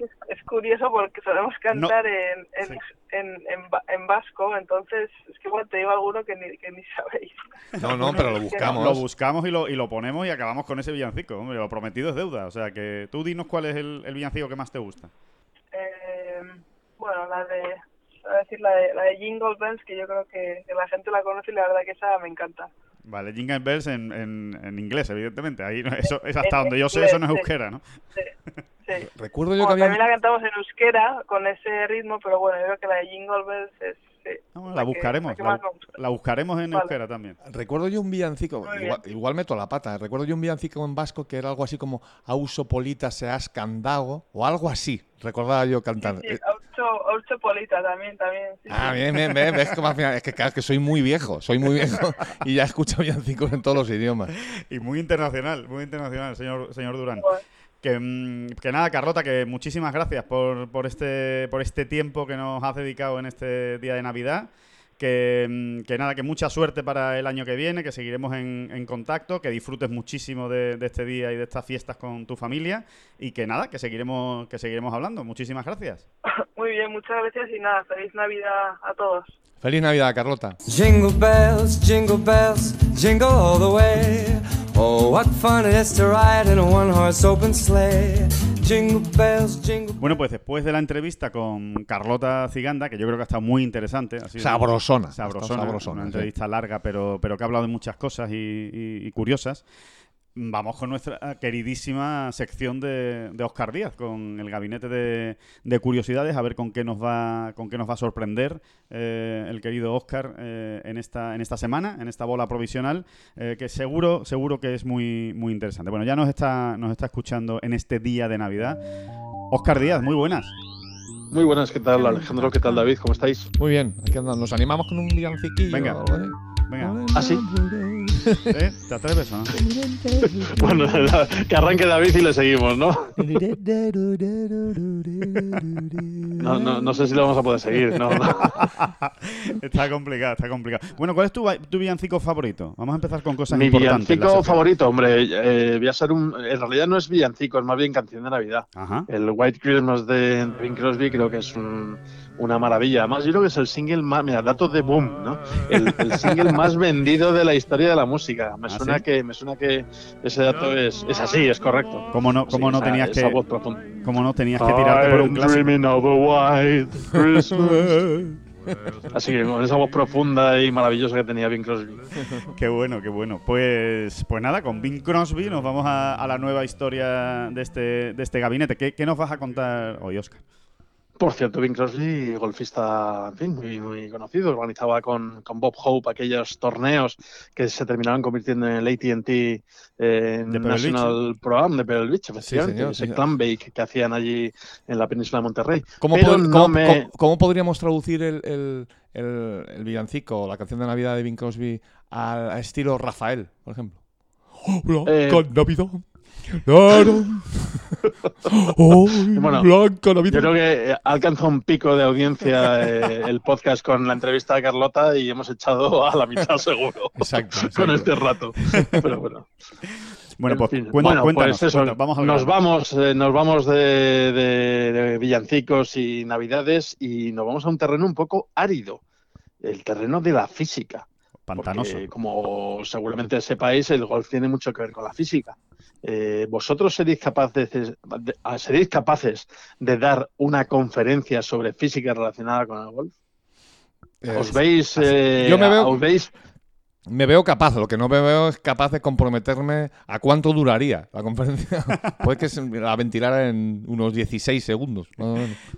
Es, es curioso porque solemos cantar en, en, Sí. en, en, va- en vasco, entonces es que bueno, te digo alguno que ni, que ni sabéis. No, no, pero lo buscamos. Lo buscamos y lo, y lo ponemos y acabamos con ese villancico. Hombre, lo prometido es deuda. O sea, que tú dinos cuál es el, el villancico que más te gusta. Eh, bueno, la de, a decir la de, la de Jingle Bells, que yo creo que, que la gente la conoce y la verdad que esa me encanta. Vale, Jingle Bells en, en, en inglés, evidentemente. Ahí no- eso es hasta En donde yo sé, eso no es sí. euskera, ¿no? Sí, sí. Recuerdo yo que Bueno, había... también la cantamos en euskera con ese ritmo, pero bueno, yo creo que la de Jingle Bells es... sí, No, bueno, la que- buscaremos. la que buscaremos en Vale. euskera también. Recuerdo yo un villancico, igual, meto la pata, recuerdo yo un villancico en vasco que era algo así como Auso Polita seas candago o algo así, recordaba yo cantando. Sí, Eh, Aucho Polita también, también. sí, Ah, bien, bien, bien, al final- es que claro, es que soy muy viejo, soy muy viejo y ya escucho villancicos en todos los idiomas. Y muy internacional, muy internacional, señor, señor Durán. Que, mm, que nada, Carlota, que muchísimas gracias por, por, este, por este tiempo que nos has dedicado en este día de Navidad. Que, mm, que nada, que mucha suerte para el año que viene, que seguiremos en, en contacto, que disfrutes muchísimo de, de este día y de estas fiestas con tu familia y que nada, que seguiremos, que seguiremos hablando. Muchísimas gracias. Muy bien, muchas gracias y nada, feliz Navidad a todos. Feliz Navidad, Carlota. Jingle bells, jingle bells, jingle all the way. Oh, what fun it is to ride in a one horse open sleigh. Bueno, pues después de la entrevista con Carlota Ciganda, que yo creo que ha estado muy interesante. ha sido- Sabrosona. Sabrosona, estado sabrosona, una sí. entrevista larga, pero, pero que ha hablado de muchas cosas y, y- y curiosas. Vamos con nuestra queridísima sección de, de Oscar Díaz, con el gabinete de, de curiosidades, a ver con qué nos va, con qué nos va a sorprender eh, el querido Oscar eh, en esta, en esta semana, en esta bola provisional, eh, que seguro, seguro que es muy, muy interesante. Bueno, ya nos está, nos está escuchando en este día de Navidad. Oscar Díaz, muy buenas. Muy buenas, ¿qué tal Alejandro? ¿Qué tal David? ¿Cómo estáis? Muy bien, aquí andamos. nos animamos con un villanciquillo. Venga. Venga, ¿Ah, sí? ¿Eh? ¿te atreves o no? Bueno, que arranque David y le seguimos, ¿no? No, no, no sé si lo vamos a poder seguir, ¿no? no. Está complicado, está complicado. Bueno, ¿cuál es tu, tu villancico favorito? Vamos a empezar con cosas Mi importantes. villancico la sección. favorito, hombre, eh, voy a ser un... En realidad no es villancico, es más bien canción de Navidad. Ajá. El White Christmas de Bing Crosby creo que es un- una maravilla. Además, yo creo que es el single más... Mira, datos de Boom, ¿no? El, el single más vendido de la historia de la música. Me ¿Ah, suena, sí? que, me suena que ese dato es, es así, es correcto. ¿Cómo no, cómo Sí, no esa- tenías esa que, voz cómo no tenías que tirarte por un clásico? dreaming of a white Christmas. Así que con esa voz profunda y maravillosa que tenía Bing Crosby. Qué bueno, qué bueno. Pues, pues nada, con Bing Crosby nos vamos a, a la nueva historia de este, de este gabinete. ¿Qué, qué nos vas a contar hoy, Oscar? Por cierto, Bing Crosby, golfista, en fin, muy, muy conocido, organizaba con, con Bob Hope aquellos torneos que se terminaban convirtiendo en el AT&T eh, National Program de Pebble Beach, efectivamente, señor, ese clan bake que hacían allí en la península de Monterrey. ¿Cómo, Pero pod- no cómo- me- cómo- cómo podríamos traducir el, el, el- el villancico o la canción de Navidad de Bing Crosby al estilo Rafael, por ejemplo? Eh, Navidad. Ay, Bueno, Blanca Yo Navidad. creo que ha alcanzado un pico de audiencia eh, el podcast con la entrevista de Carlota y hemos echado a la mitad seguro Exacto, con este rato. Pero bueno. Bueno, En pues cuenta- Bueno, cuéntanos, pues eso, cuéntanos, vamos nos vamos, eh, nos vamos de, de- de villancicos y navidades y nos vamos a un terreno un poco árido, el terreno de la física. Pantanoso. Porque, como seguramente sepáis, el golf tiene mucho que ver con la física. Eh, ¿Vosotros seréis capaces de, de- ah, seréis capaces de dar una conferencia sobre física relacionada con el golf? Eh, ¿Os veis, eh, yo me veo- os veis Me veo capaz, lo que no me veo es capaz de comprometerme a cuánto duraría la conferencia. Puede que se la ventilara en unos 16 segundos.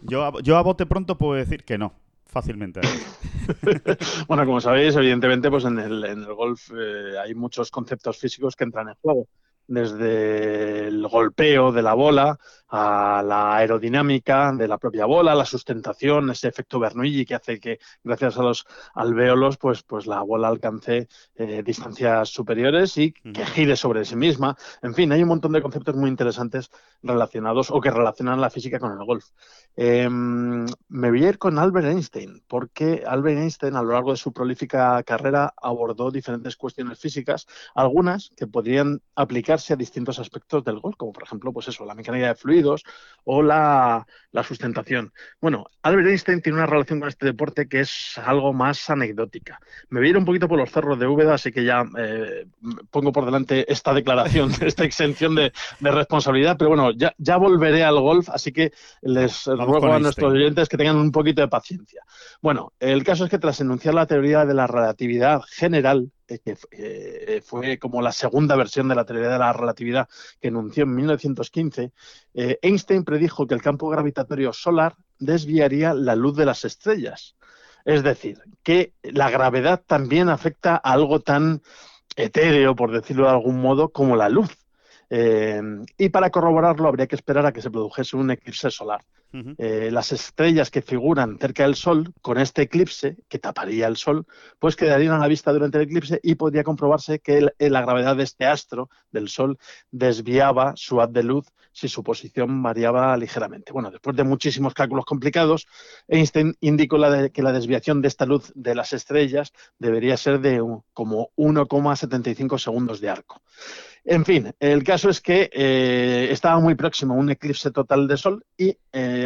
Yo, a- yo a bote pronto puedo decir que no, fácilmente. Bueno, como sabéis, evidentemente, pues en el, en el golf eh, hay muchos conceptos físicos que entran en juego. Desde el golpeo de la bola a la aerodinámica de la propia bola, la sustentación, ese efecto Bernoulli que hace que, gracias a los alvéolos, pues, pues la bola alcance eh, distancias superiores y que gire sobre sí misma. En fin, hay un montón de conceptos muy interesantes relacionados o que relacionan la física con el golf. Eh, me voy a ir con Albert Einstein, porque Albert Einstein a lo largo de su prolífica carrera abordó diferentes cuestiones físicas, algunas que podrían aplicarse a distintos aspectos del golf, como por ejemplo, pues eso, la mecánica de fluidos o la, la sustentación. Bueno, Albert Einstein tiene una relación con este deporte que es algo más anecdótica. Me voy a ir un poquito por los cerros de Úbeda, así que ya eh, pongo por delante esta declaración, esta exención de, de responsabilidad, pero bueno, ya, ya volveré al golf, así que les Vamos ruego a nuestros oyentes que tengan un poquito de paciencia. Bueno, el caso es que tras enunciar la teoría de la relatividad general, que eh, fue como la segunda versión de la teoría de la relatividad que enunció en 1915, eh, Einstein predijo que el campo gravitatorio solar desviaría la luz de las estrellas. Es decir, que la gravedad también afecta a algo tan etéreo, por decirlo de algún modo, como la luz. Eh, y para corroborarlo habría que esperar a que se produjese un eclipse solar. Eh, las estrellas que figuran cerca del Sol, con este eclipse, que taparía el Sol, pues quedarían a la vista durante el eclipse y podría comprobarse que eh, la gravedad de este astro, del Sol, desviaba su haz de luz si su posición variaba ligeramente. Bueno, después de muchísimos cálculos complicados, Einstein indicó la de- que la desviación de esta luz de las estrellas debería ser de un- como 1,75 segundos de arco. En fin, el caso es que eh, estaba muy próximo a un eclipse total de Sol y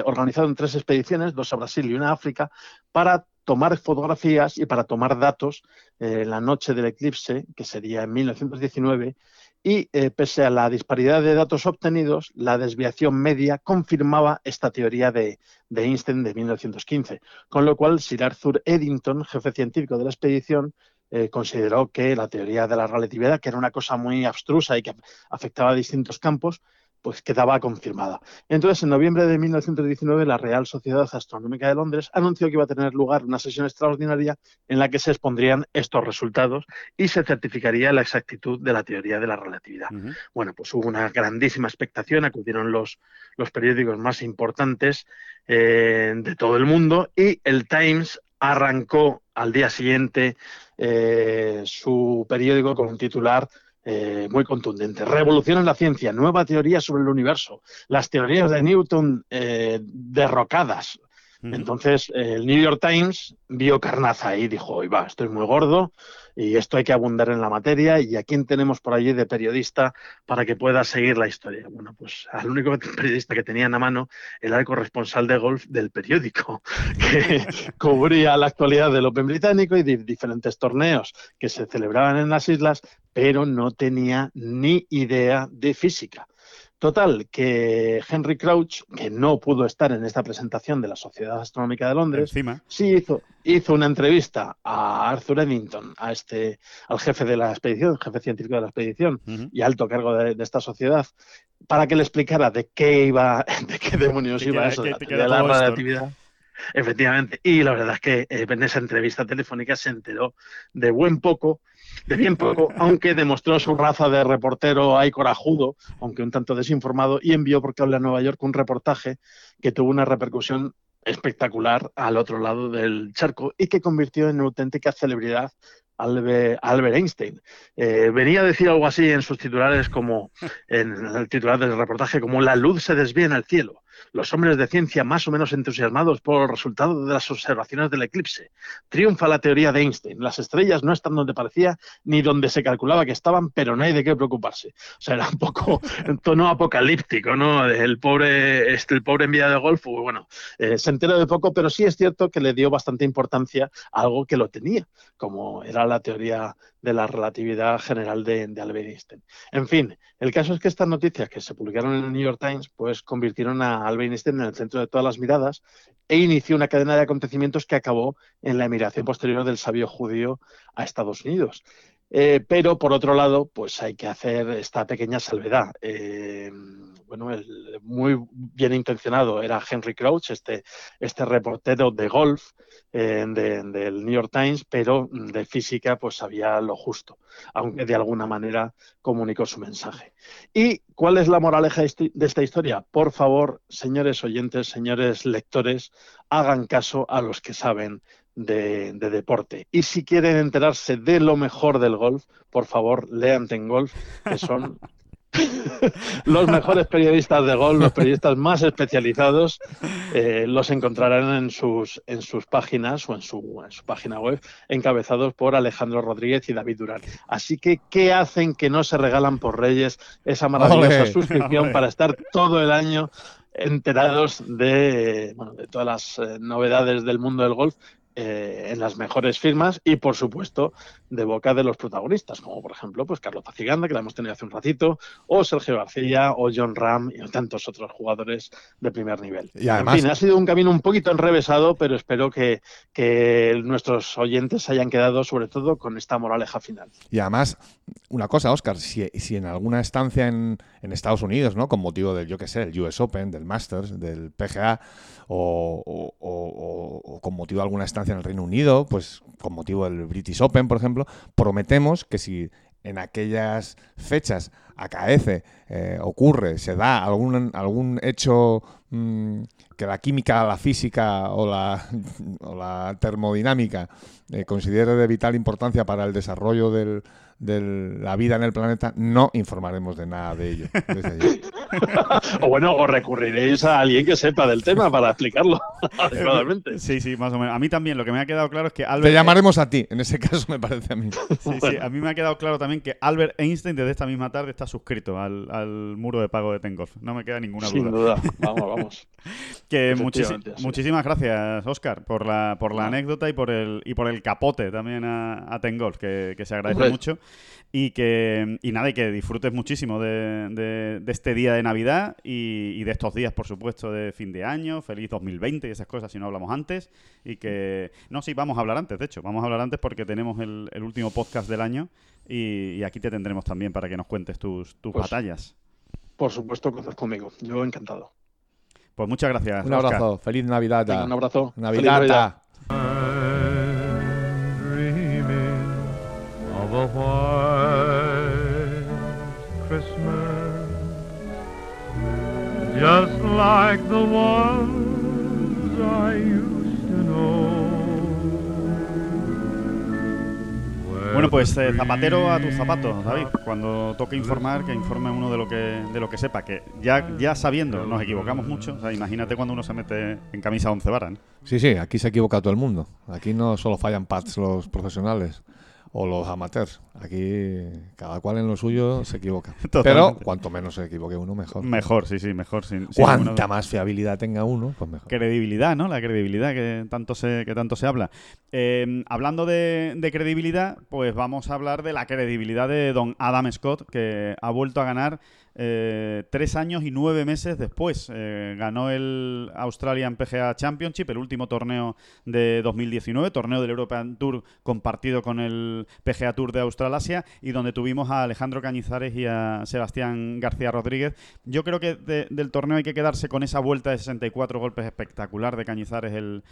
organizaron tres expediciones, dos a Brasil y una a África, para tomar fotografías y para tomar datos eh, en la noche del eclipse, que sería en 1919, y eh, pese a la disparidad de datos obtenidos, la desviación media confirmaba esta teoría de, de Einstein de 1915, con lo cual Sir Arthur Eddington, jefe científico de la expedición, eh, consideró que la teoría de la relatividad, que era una cosa muy abstrusa y que afectaba a distintos campos, pues quedaba confirmada. Entonces, en noviembre de 1919, la Real Sociedad Astronómica de Londres anunció que iba a tener lugar una sesión extraordinaria en la que se expondrían estos resultados y se certificaría la exactitud de la teoría de la relatividad. Bueno, pues hubo una grandísima expectación, acudieron los, los periódicos más importantes eh, de todo el mundo y el Times arrancó al día siguiente eh, su periódico con un titular eh, muy contundente. Revolución en la ciencia, nueva teoría sobre el universo, las teorías de Newton eh, derrocadas. Entonces, el New York Times vio carnaza y dijo, oye, va, esto es muy gordo y esto hay que abundar en la materia y a quién tenemos por allí de periodista para que pueda seguir la historia. Bueno, pues al único periodista que tenían a mano era el corresponsal de golf del periódico, que cubría la actualidad del Open británico y de diferentes torneos que se celebraban en las islas, pero no tenía ni idea de física. Total, que Henry Crouch, que no pudo estar en esta presentación de la Sociedad Astronómica de Londres, Encima. sí hizo, hizo una entrevista a Arthur Eddington, a este, al jefe de la expedición, jefe científico de la expedición y alto cargo de, de esta sociedad, para que le explicara de qué iba, de qué demonios ¿De qué iba eso de la teoría Efectivamente. Y la verdad es que eh, en esa entrevista telefónica se enteró de buen poco, de bien poco, aunque demostró su raza de reportero ahí corajudo, aunque un tanto desinformado, y envió por cable a Nueva York un reportaje que tuvo una repercusión espectacular al otro lado del charco y que convirtió en auténtica celebridad Albert Einstein. Eh, venía a decir algo así en sus titulares como, en el titular del reportaje, como la luz se desvía en el cielo. Los hombres de ciencia más o menos entusiasmados por los resultados de las observaciones del eclipse. Triunfa la teoría de Einstein. Las estrellas no están donde parecía ni donde se calculaba que estaban, pero no hay de qué preocuparse. O sea, era un poco en tono apocalíptico, ¿no? El pobre, este, el pobre enviado de golf, pues, bueno, eh, se enteró de poco, pero sí es cierto que le dio bastante importancia a algo que lo tenía, como era la teoría de la relatividad general de, Albert Einstein. En fin, el caso es que estas noticias que se publicaron en el New York Times, pues convirtieron a Albert Einstein en el centro de todas las miradas e inició una cadena de acontecimientos que acabó en la emigración posterior del sabio judío a Estados Unidos. Eh, pero por otro lado, pues hay que hacer esta pequeña salvedad. Eh, bueno, el muy bien intencionado era Henry Crouch, este, este reportero de golf eh, de- del New York Times, pero de física pues sabía lo justo, aunque de alguna manera comunicó su mensaje. ¿Y cuál es la moraleja de de esta historia? Por favor, señores oyentes, señores lectores, hagan caso a los que saben de, de deporte. Y si quieren enterarse de lo mejor del golf, por favor, lean Ten Golf, que son los mejores periodistas de golf, los periodistas más especializados, eh, los encontrarán en sus, en sus páginas o en su, en su página web, encabezados por Alejandro Rodríguez y David Durán. Así que, ¿qué hacen que no se regalan por Reyes esa maravillosa suscripción para estar todo el año enterados de, bueno, de todas las eh, novedades del mundo del golf eh, en las mejores firmas y, por supuesto, de boca de los protagonistas, como por ejemplo pues Carlos Aciganda, que la hemos tenido hace un ratito, o Sergio García, o John Ram y tantos otros jugadores de primer nivel. Y además- en fin, ha sido un camino un poquito enrevesado, pero espero que, que nuestros oyentes hayan quedado sobre todo con esta moraleja final. Y además, una cosa, Oscar, si, si en alguna estancia en, en Estados Unidos, ¿no? Con motivo del, yo qué sé, el US Open, del Masters, del PGA, o, o- o- o con motivo de alguna estancia en el Reino Unido, pues con motivo del British Open, por ejemplo, prometemos que si en aquellas fechas acaece, eh, ocurre, se da algún, algún hecho mm, que la química, la física o la, o la termodinámica eh, considere de vital importancia para el desarrollo del- de la vida en el planeta, no informaremos de nada de ello. desde allí. o bueno, o recurriréis a alguien que sepa del tema para explicarlo adecuadamente. Sí, sí, más o menos. A mí también lo que me ha quedado claro es que Albert... Te llamaremos a ti, en ese caso me parece a mí. Sí, sí, a mí me ha quedado claro también que Albert Einstein desde esta misma tarde está suscrito al, al muro de pago de Tengolf. No me queda ninguna Sin duda. duda, vamos, vamos. Que muchísimas gracias, Oscar, por la, por la Ah. anécdota y por el y por el capote también a, a Tengolf, que, que se agradece Hombre. mucho. Y que y nada, y que disfrutes muchísimo de, de- de este día de Navidad y, y de estos días, por supuesto, de fin de año. Feliz 2020 y esas cosas si no hablamos antes. Y que. No, sí, vamos a hablar antes, de hecho. Vamos a hablar antes porque tenemos el, el último podcast del año. Y, y aquí te tendremos también para que nos cuentes tus, tus Pues, batallas. Por supuesto, conmigo. Yo encantado. Pues muchas gracias. Un Oscar. abrazo, feliz Navidad. Venga, un abrazo. Feliz Navidad. dreaming of a white Christmas, just like the ones I used Bueno, pues eh, zapatero a tus zapatos, David. Cuando toque informar, que informe uno de lo que de lo que sepa. Que ya, ya sabiendo, nos equivocamos mucho. O sea, imagínate cuando uno se mete en camisa 11 varas. ¿no? Sí, sí, aquí se equivoca todo el mundo. Aquí no solo fallan pads los profesionales o los amateurs. Aquí cada cual en lo suyo se equivoca. Pero cuanto menos se equivoque uno, mejor. Mejor, sí, sí, mejor. Sin, sin Cuanta ninguna- más fiabilidad tenga uno, pues mejor. credibilidad, ¿no? La credibilidad que tanto se, que tanto se habla. Eh, hablando de, de credibilidad, pues vamos a hablar de la credibilidad de don Adam Scott, que ha vuelto a ganar eh, tres años y nueve meses después. Eh, ganó el Australian PGA Championship, el último torneo de 2019, torneo del European Tour compartido con el PGA Tour de Australasia y donde tuvimos a Alejandro Cañizares y a Sebastián García Rodríguez. Yo creo que de- del torneo hay que quedarse con esa vuelta de 64 golpes espectacular de Cañizares el,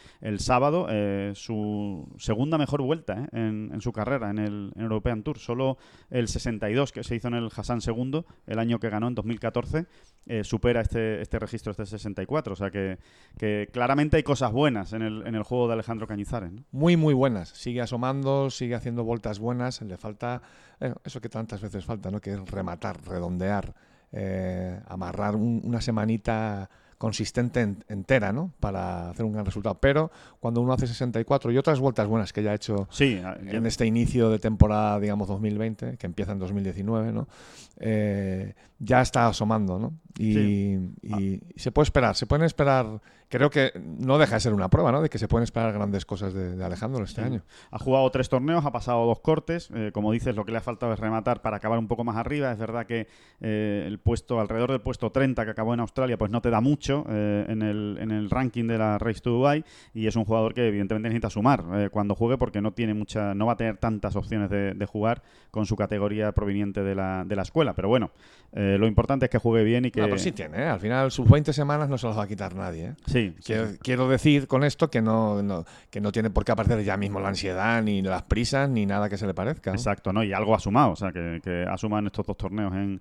sábado, eh, su segunda mejor vuelta en, su carrera en el European Tour. Solo el 62 que se hizo en el Hassan II, el año que ganó en 2014, eh, supera este, este registro, este 64. O sea que, claramente hay cosas buenas en el, en el juego de Alejandro Cañizares. Muy, muy buenas. Sigue asomando, sigue haciendo vueltas buenas. Le falta eh, eso que tantas veces falta, ¿no? Que es rematar, redondear, eh, amarrar un- una semanita consistente en- entera, ¿no? Para hacer un gran resultado. Pero cuando uno hace 64 y otras vueltas buenas que ya ha hecho Sí, ah, ya- en este inicio de temporada, digamos, 2020, que empieza en 2019, ¿no? Eh, ya está asomando, ¿no? Y se puede esperar, se pueden esperar, creo que no deja de ser una prueba, ¿no? De que se pueden esperar grandes cosas de, de Alejandro este Sí. año. Ha jugado tres torneos, ha pasado dos cortes. eh, como dices, lo que le ha faltado es rematar para acabar un poco más arriba. Es verdad que eh, el puesto, alrededor del puesto 30 que acabó en Australia, pues no te da mucho eh, en, el, en el ranking de la Race to Dubai. Y es un jugador que evidentemente necesita sumar cuando juegue porque no tiene mucha, no va a tener tantas opciones de, de jugar con su categoría proveniente de la, de la escuela. Pero bueno, lo importante es que juegue bien y que. No, pero sí tiene, ¿eh? Al final sus 20 semanas no se las va a quitar nadie. Sí, sí, Quiero, sí. quiero decir con esto que no, no- que no tiene por qué aparecer ya mismo la ansiedad, ni las prisas, ni nada que se le parezca. ¿no? Exacto, ¿no? Y algo ha sumado, o sea, que, que en estos dos torneos en,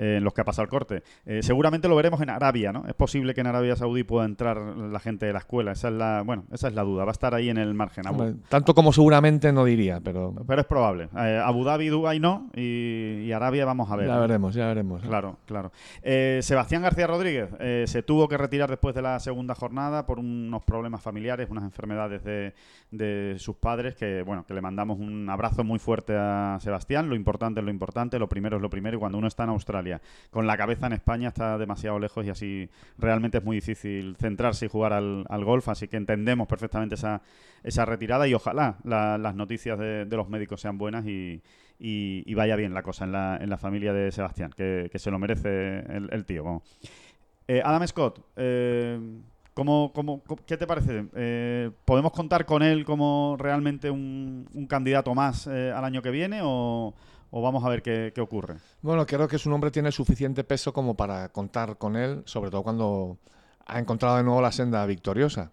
en los que ha pasado el corte. Eh, seguramente lo veremos en Arabia, ¿no? Es posible que en Arabia Saudí pueda entrar la gente de la escuela. Esa es la, bueno, esa es la duda. Va a estar ahí en el margen. Hombre, tanto como seguramente no diría, pero Pero es probable. Eh, Abu Dhabi, Dubái no. Y, y Arabia vamos a ver. ya veremos, ya veremos. ¿eh? Claro, claro. Eh, Sebastián García Rodríguez eh, se tuvo que retirar después de la segunda jornada por unos problemas familiares, unas enfermedades de, de sus padres, que bueno, que le mandamos un abrazo muy fuerte a Sebastián. Lo importante es lo importante, lo primero es lo primero, y cuando uno está en Australia con la cabeza en España está demasiado lejos y así realmente es muy difícil centrarse y jugar al, golf, así que entendemos perfectamente esa, esa retirada y ojalá la- las noticias de, los médicos sean buenas y, vaya bien la cosa en la, en la familia de Sebastián, que, se lo merece el, tío. Eh, Adam Scott, eh, ¿cómo, cómo- qué te parece? Eh, ¿Podemos contar con él como realmente un, un candidato más eh, al año que viene o, o vamos a ver qué, qué ocurre? Bueno, creo que su nombre tiene suficiente peso como para contar con él, sobre todo cuando ha encontrado de nuevo la senda victoriosa.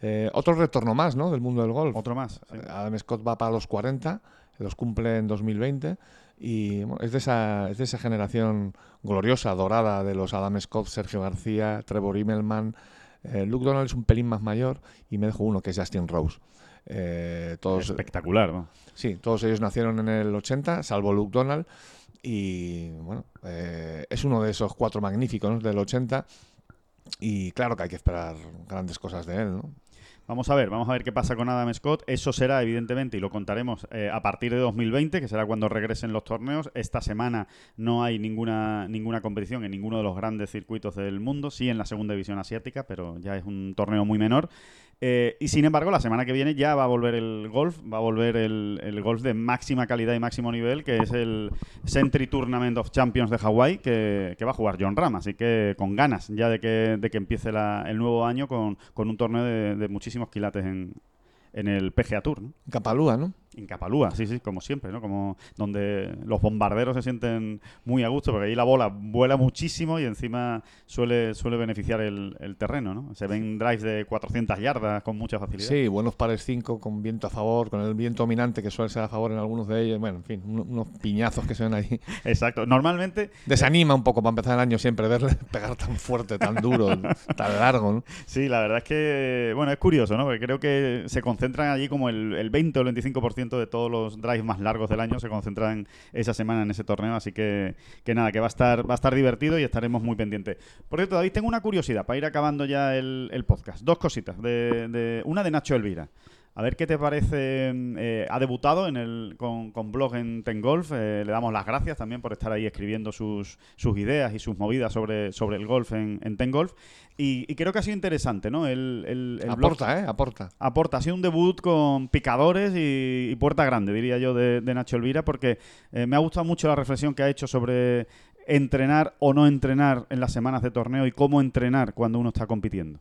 Eh, otro retorno más, ¿no? Del mundo del golf. Otro más. sí. Adam Scott va para los 40, los cumple en 2020 y bueno, es, de esa, es de esa generación gloriosa, dorada de los Adam Scott, Sergio García, Trevor Immelman. Eh, Luke Donald es un pelín más mayor y me dejo uno que es Justin Rose. Eh, todos, Espectacular. ¿no? Sí, todos ellos nacieron en el 80, salvo Luke Donald. Y bueno, eh, es uno de esos cuatro magníficos del 80. Y claro que hay que esperar grandes cosas de él, ¿no? Vamos a ver, vamos a ver qué pasa con Adam Scott. Eso será, evidentemente, y lo contaremos eh, a partir de 2020, que será cuando regresen los torneos. Esta semana no hay ninguna, ninguna competición en ninguno de los grandes circuitos del mundo, sí en la segunda división asiática, pero ya es un torneo muy menor. Eh, y sin embargo, la semana que viene ya va a volver el golf, va a volver el, el golf de máxima calidad y máximo nivel, que es el Century Tournament of Champions de Hawái, que, va a jugar John Ram. Así que con ganas ya de que, de que empiece la- el nuevo año con, con un torneo de muchísimos quilates en, en el PGA Tour, ¿no? Capalúa, ¿no? En Capalúa, sí, sí, como siempre, ¿no? Como donde los bombarderos se sienten muy a gusto, porque ahí la bola vuela muchísimo y encima suele, suele beneficiar el, el terreno, ¿no? Se ven drives de 400 yardas con mucha facilidad. Sí, buenos pares 5 con viento a favor, con el viento dominante que suele ser a favor en algunos de ellos. Bueno, en fin, uno- unos piñazos que se ven ahí. Exacto. Normalmente, Desanima un poco para empezar el año siempre verle pegar tan fuerte, tan duro, tan largo, ¿no? sí, la verdad es que, bueno, es curioso, ¿no? Porque creo que se concentran allí como el, el 20 o el 25% de todos los drives más largos del año se concentran esa semana en ese torneo, así que, que nada, que va a estar va a estar divertido y estaremos muy pendientes. Por cierto, David, tengo una curiosidad para ir acabando ya el, el podcast. Dos cositas. De, de- una de Nacho Elvira. A ver qué te parece. eh, ha debutado en el, con, con blog en Ten Golf. eh, le damos las gracias también por estar ahí escribiendo sus, sus ideas y sus movidas sobre, sobre el golf en, en Ten Golf. Y, y creo que ha sido interesante, ¿no? El, el- el blog- Aporta, ¿eh? Aporta. aporta. Ha sido un debut con picadores y, y puerta grande, diría yo, de, de Nacho Elvira, porque eh, me ha gustado mucho la reflexión que ha hecho sobre entrenar o no entrenar en las semanas de torneo y cómo entrenar cuando uno está compitiendo.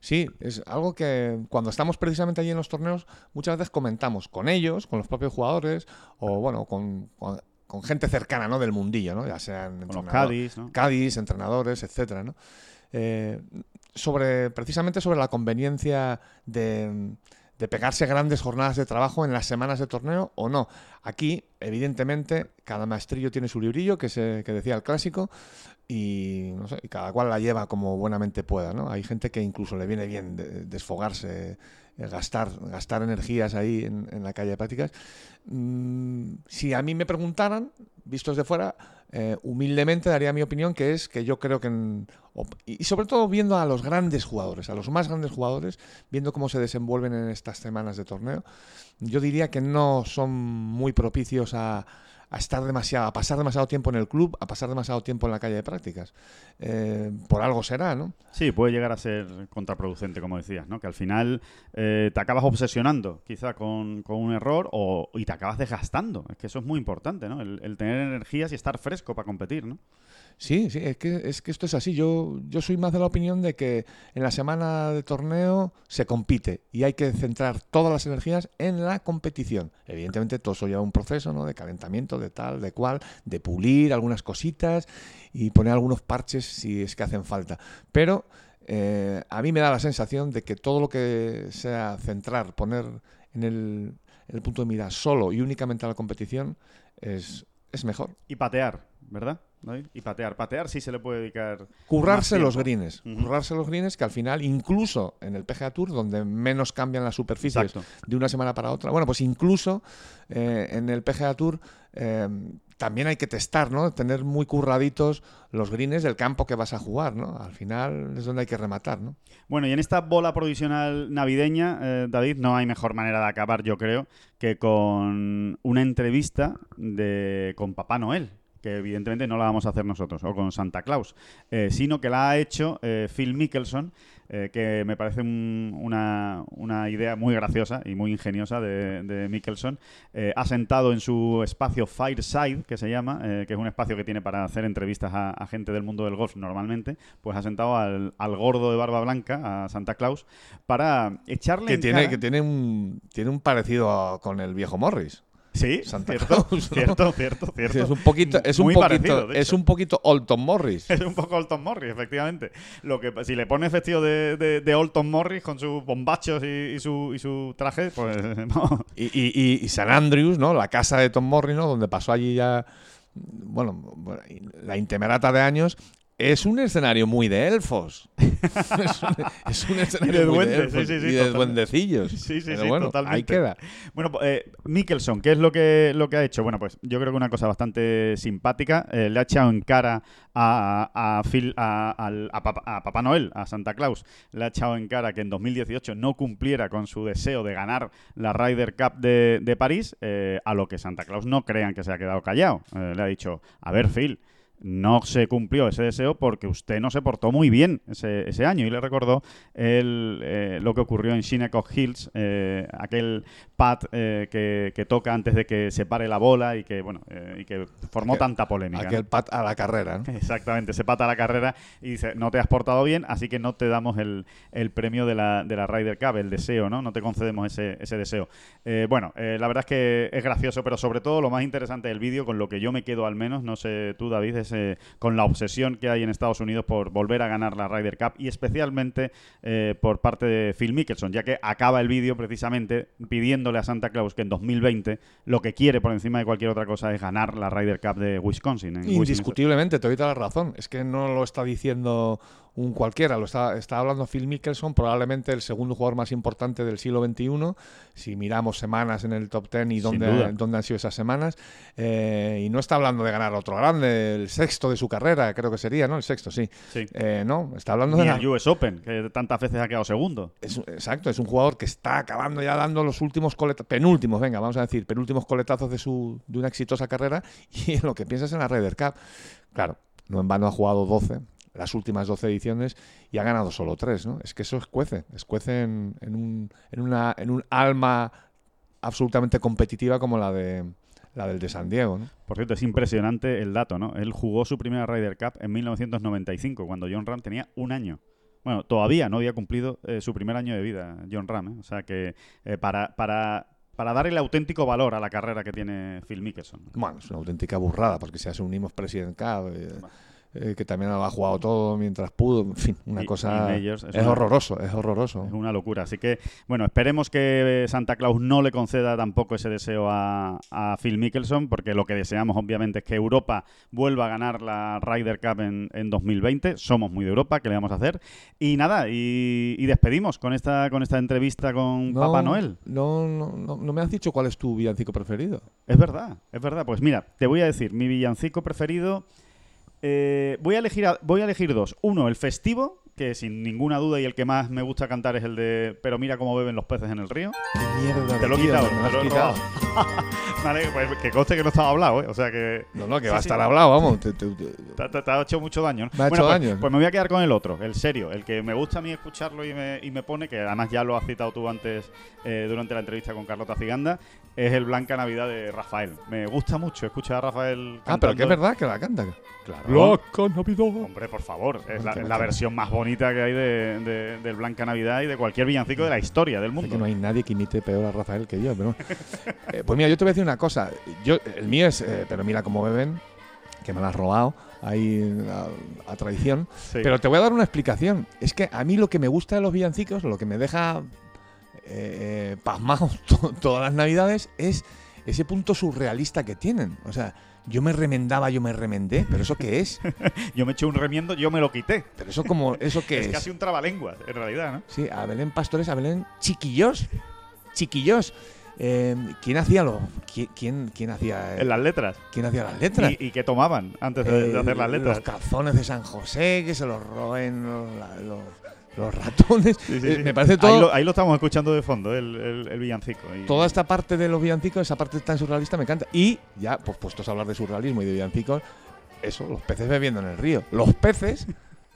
Sí, es algo que cuando estamos precisamente allí en los torneos muchas veces comentamos con ellos, con los propios jugadores o bueno, con, con- con gente cercana ¿no? del mundillo, ¿no? ya sean Con los Cádiz, ¿no? Cádiz, entrenadores, etcétera, ¿no? Eh, sobre precisamente sobre la conveniencia de, de pegarse grandes jornadas de trabajo en las semanas de torneo o no. Aquí, evidentemente, cada maestrillo tiene su librillo, que, se, que decía el clásico, y, no sé, cada cual la lleva como buenamente pueda. ¿no? Hay gente que incluso le viene bien de- desfogarse eh, gastar, gastar energías ahí en, en la calle de prácticas. Mm, si a mí me preguntaran, vistos de fuera, eh, humildemente daría mi opinión, que es que yo creo que, en- y sobre todo viendo a los grandes jugadores, a los más grandes jugadores, viendo cómo se desenvuelven en estas semanas de torneo, yo diría que no son muy propicios a, a estar demasiado, a pasar demasiado tiempo en el club, a pasar demasiado tiempo en la calle de prácticas. Eh, por algo será, ¿no? Sí, puede llegar a ser contraproducente, como decías, ¿no? Que al final eh, te acabas obsesionando, quizá con, con un error, o, y te acabas desgastando. Es que eso es muy importante, ¿no? El, el tener energías y estar fresco para competir, ¿no? Sí, sí, es que, es que esto es así. Yo, yo soy más de la opinión de que en la semana de torneo se compite y hay que centrar todas las energías en la competición. Evidentemente todo eso lleva un proceso ¿no? de calentamiento, de tal, de cual, de pulir algunas cositas y poner algunos parches si es que hacen falta. Pero eh, a mí me da la sensación de que todo lo que sea centrar, poner en el, punto de mira solo y únicamente a la competición es, es mejor. Y patear, ¿verdad? Y patear. Patear sí se le puede dedicar. currarse los greens. Ujú. Currarse los greens que al final, incluso en el PGA Tour, donde menos cambian las superficies Exacto. de una semana para otra, bueno, pues incluso eh, en el PGA Tour eh, también hay que testar, ¿no? Tener muy curraditos los greens del campo que vas a jugar, ¿no? Al final es donde hay que rematar, ¿no? Bueno, y en esta bola provisional navideña, eh, David, no hay mejor manera de acabar, yo creo, que con una entrevista de con Papá Noel, que evidentemente no la vamos a hacer nosotros, o con Santa Claus, eh, sino que la ha hecho eh, Phil Mickelson, eh, que me parece un- una, una idea muy graciosa y muy ingeniosa de, de Mickelson. Eh, ha sentado en su espacio Fireside, que se llama, eh, que es un espacio que tiene para hacer entrevistas a, a gente del mundo del golf normalmente, pues ha sentado al, al gordo de barba blanca, a Santa Claus, para echarle Que en tiene, cara- que tiene un tiene un parecido a- con el viejo Morris. Sí, Santa cierto, Claus, ¿no? cierto, cierto, cierto. Es un poquito, es un poquito, parecido, es un poquito Olton Morris. Es un poco Alton Morris, efectivamente. Lo que si le pones vestido de, de, de Alton Morris con sus bombachos y, y su, y su traje, pues no. Y, y, San Andrews, ¿no? La casa de Tom Morris, ¿no? Donde pasó allí ya, bueno, bueno, la intemerata de años. Es un escenario muy de elfos. es, un, es un escenario de muy duendes, de elfos sí, sí, sí, y de duendecillos. Sí, sí, Pero sí, bueno, totalmente. ahí queda. Bueno, eh, Mickelson, ¿qué es lo que, lo que ha hecho? Bueno, pues yo creo que una cosa bastante simpática. eh, le ha echado en cara a, a, Phil- a Papá Noel, a Santa Claus, le ha echado en cara que en 2018 no cumpliera con su deseo de ganar la Ryder Cup de, de París, eh, a lo que Santa Claus no crean que se ha quedado callado. Eh, le ha dicho, a ver, Phil, no se cumplió ese deseo porque usted no se portó muy bien ese, ese año. Y le recordó el, eh, lo que ocurrió en Shinnecock Hills, eh, aquel pat eh, que, que toca antes de que se pare la bola y que, bueno, y que formó Aquel- tanta polémica. Aquel ¿no? pat a la carrera, ¿no? Exactamente, se pata la carrera y dice, no te has portado bien, así que no te damos el, el premio de la, de la Ryder Cup, el deseo, ¿no? No te concedemos ese, ese deseo. Bueno, la verdad es que es gracioso, pero sobre todo lo más interesante del vídeo, con lo que yo me quedo al menos, no sé tú, David, es eh, con la obsesión que hay en Estados Unidos por volver a ganar la Ryder Cup y especialmente eh, por parte de Phil Mickelson, ya que acaba el vídeo precisamente pidiéndole a Santa Claus que en 2020 lo que quiere por encima de cualquier otra cosa es ganar la Ryder Cup de Wisconsin. Indiscutiblemente, te doy toda la razón. Es que no lo está diciendo un cualquiera, lo está, está hablando Phil Mickelson, probablemente el segundo jugador más importante del siglo XXI, si miramos semanas en el top 10 y dónde, dónde han sido esas semanas. Eh, y no está hablando de ganar otro grande, el sexto de su carrera, creo que sería, ¿no? El sexto, sí. Sí. Eh, no, está hablando Ni de la- el US Open, que tantas veces ha quedado segundo. es, exacto, es un jugador que está acabando ya dando los últimos coletazos, penúltimos, venga, vamos a decir, penúltimos coletazos de, su, de una exitosa carrera y en lo que piensas en la Ryder Cup. Claro, no en vano ha jugado 12, las últimas 12 ediciones y ha ganado solo 3, ¿no? Es que eso escuece, escuece en, en, un, en, una, en un alma absolutamente competitiva como la de la del de San Diego, ¿no? Por cierto, es impresionante el dato, ¿no? Él jugó su primera Ryder Cup en 1995, cuando John Ram tenía un año. Bueno, todavía no había cumplido eh, su primer año de vida, John Ram. ¿eh? O sea que eh, para, para, para dar el auténtico valor a la carrera que tiene Phil Mickelson. Bueno, es una auténtica burrada, porque si asumimos President Cup, eh, que también lo ha jugado todo mientras pudo. En fin, una Y- cosa. y es es una- horroroso, es horroroso. Es una locura. Así que, bueno, esperemos que Santa Claus no le conceda tampoco ese deseo a, a Phil Mickelson, porque lo que deseamos, obviamente, es que Europa vuelva a ganar la Ryder Cup en, en 2020. Somos muy de Europa, ¿qué le vamos a hacer? Y nada, y, y despedimos con esta, con esta entrevista con No, Papá Noel. No, no, no, no me has dicho cuál es tu villancico preferido. Es verdad, es verdad. Pues mira, te voy a decir, mi villancico preferido. Eh, voy, a elegir a- voy a elegir dos. Uno, el festivo, que sin ninguna duda y el que más me gusta cantar es el de Pero mira cómo beben los peces en el río. ¿Qué mierda? Te lo he tío, quitado, me te lo he quitado. vale, pues que conste que no estaba hablado, ¿eh? O sea que. No, no, que Sí, va a sí. estar hablado, vamos. Te- te- te- Te, te- te ha hecho mucho daño, ¿no? Me ha Bueno, hecho pues, daño. Pues me voy a quedar con el otro, el serio, el que me gusta a mí escucharlo y me, y me pone, que además ya lo has citado tú antes eh, durante la entrevista con Carlota Ciganda, es el Blanca Navidad de Rafael. Me gusta mucho escuchar a Rafael Ah, pero que es cantando. verdad que la canta. Claro. Blanca Navidad. Hombre, por favor, es la, es versión más bonita que hay de, de- del Blanca Navidad y de cualquier villancico de la historia del Sé mundo. que no hay nadie que imite peor a Rafael que yo, pero. Eh, pues mira, yo te voy a decir una cosa. Yo, el mío es, eh, pero mira cómo beben, que me lo has robado ahí a, a traición. Sí. Pero te voy a dar una explicación. Es que a mí lo que me gusta de los villancicos, lo que me deja eh, eh, pasmado to- todas las navidades, es ese punto surrealista que tienen. O sea, yo me remendaba, yo me remendé, pero ¿eso qué es? Yo me eché un remiendo, yo me lo quité. Pero eso como, ¿eso qué es, es? casi un trabalenguas, en realidad, ¿no? Sí, a Belén Pastores, a Belén Chiquillos. Chiquillos. Eh, ¿Quién hacía lo, quién, quién, quién hacía En las letras. quién hacía las letras? ¿Y, y qué tomaban antes de, de Eh, hacer las letras? Los calzones de San José, que se los la- los- los ratones. Sí, sí, Eh, sí. Me parece Ahí todo. lo, ahí lo estamos escuchando de fondo, el, el- el villancico. y- Toda esta parte de los villancicos, esa parte tan surrealista me encanta. Y ya, pues puestos a hablar de surrealismo y de villancicos, eso, los peces bebiendo en el río. Los peces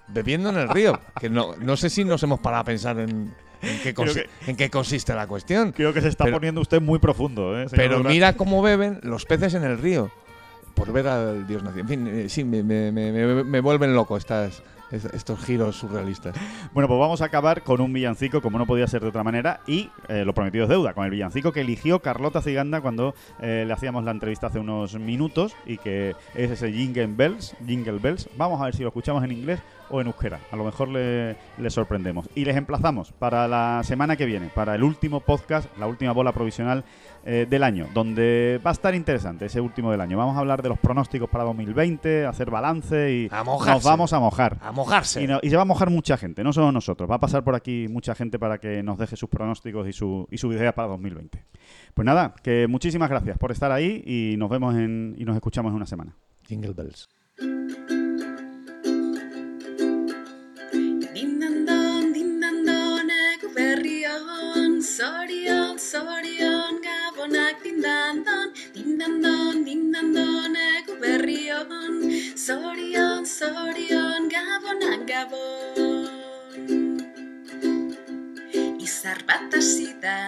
bebiendo en el río. Que no, no sé si nos hemos parado a pensar en, en, qué, consi- en qué consiste la cuestión. Creo que se está Pero- poniendo usted muy profundo, ¿eh? Pero Durán? mira cómo beben los peces en el río. Por ver al dios nacido. En fin, eh, sí, me, me- me- vuelven loco estas, es- estos giros surrealistas. Bueno, pues vamos a acabar con un villancico, como no podía ser de otra manera, y eh, lo prometido es deuda, con el villancico que eligió Carlota Ciganda cuando eh, le hacíamos la entrevista hace unos minutos, y que es ese Jingle Bells, Jingle Bells. Vamos a ver si lo escuchamos en inglés o en euskera. A lo mejor le, le sorprendemos. Y les emplazamos para la semana que viene, para el último podcast, la última bola provisional eh, del año, donde va a estar interesante ese último del año. Vamos a hablar de los pronósticos para 2020, hacer balance y A mojarse. nos vamos a mojar. A mojarse. Y, no- y se va a mojar mucha gente, no solo nosotros. Va a pasar por aquí mucha gente para que nos deje sus pronósticos y, su, y sus ideas para 2020. Pues nada, que muchísimas gracias por estar ahí y nos vemos en, y nos escuchamos en una semana. Jingle bells. Berrion, gabonak dindandon, dindandon, dindandon, egu berrion, zorion, zorion, gabonak gabon. Izar bat hasi da,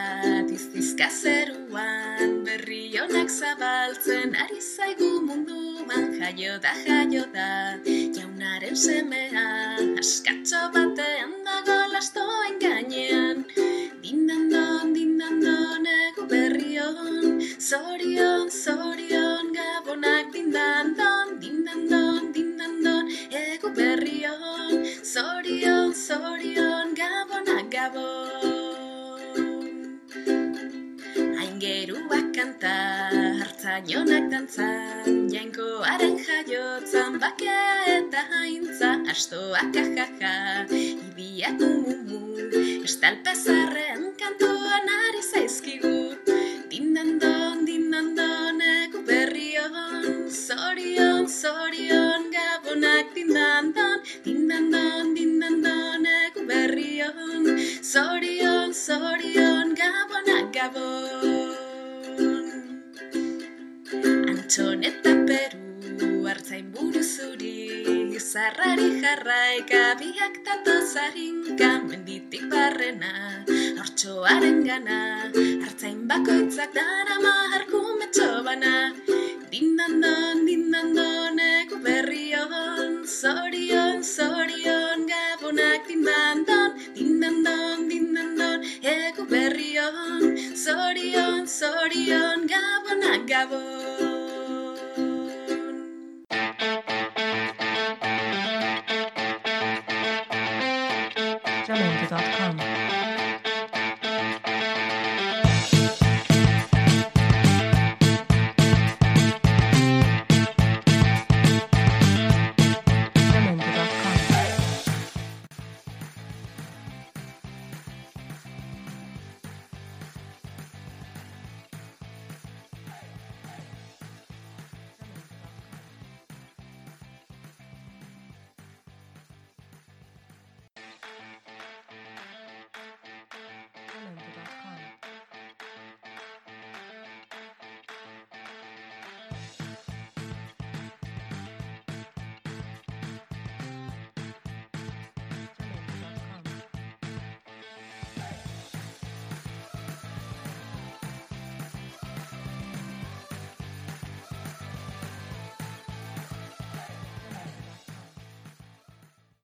dizizka zeruan, berri honak zabaltzen ari zaigu munduan, jaio da, jaio da, jaunaren semea, askatxo batean dago lastoen gainean, dindandon, dindandon, egu berrion, zorion, zorion, gabonak dindandon, dindandon, dindandon, egu berrion, zorion, zorion, gabonak gabon. Aingeruak kanta, hartzainonak dantzan, jainkoaren jaiotzan, bakea eta haintza, astoak ajaja, ibiak umumu, estalpezarren kantuan ari zaizkigu, dindandon, dindandon, Zarrari jarraika biak datoz harinka Menditik barrena hortxoaren gana Hartzain bakoitzak darama harkumetxo bana. Dindandon, dindandon, egu berrion Zorion, zorion, gabonak dindandon Dindandon, dindandon, egu berrion Zorion, zorion, gabonak gabon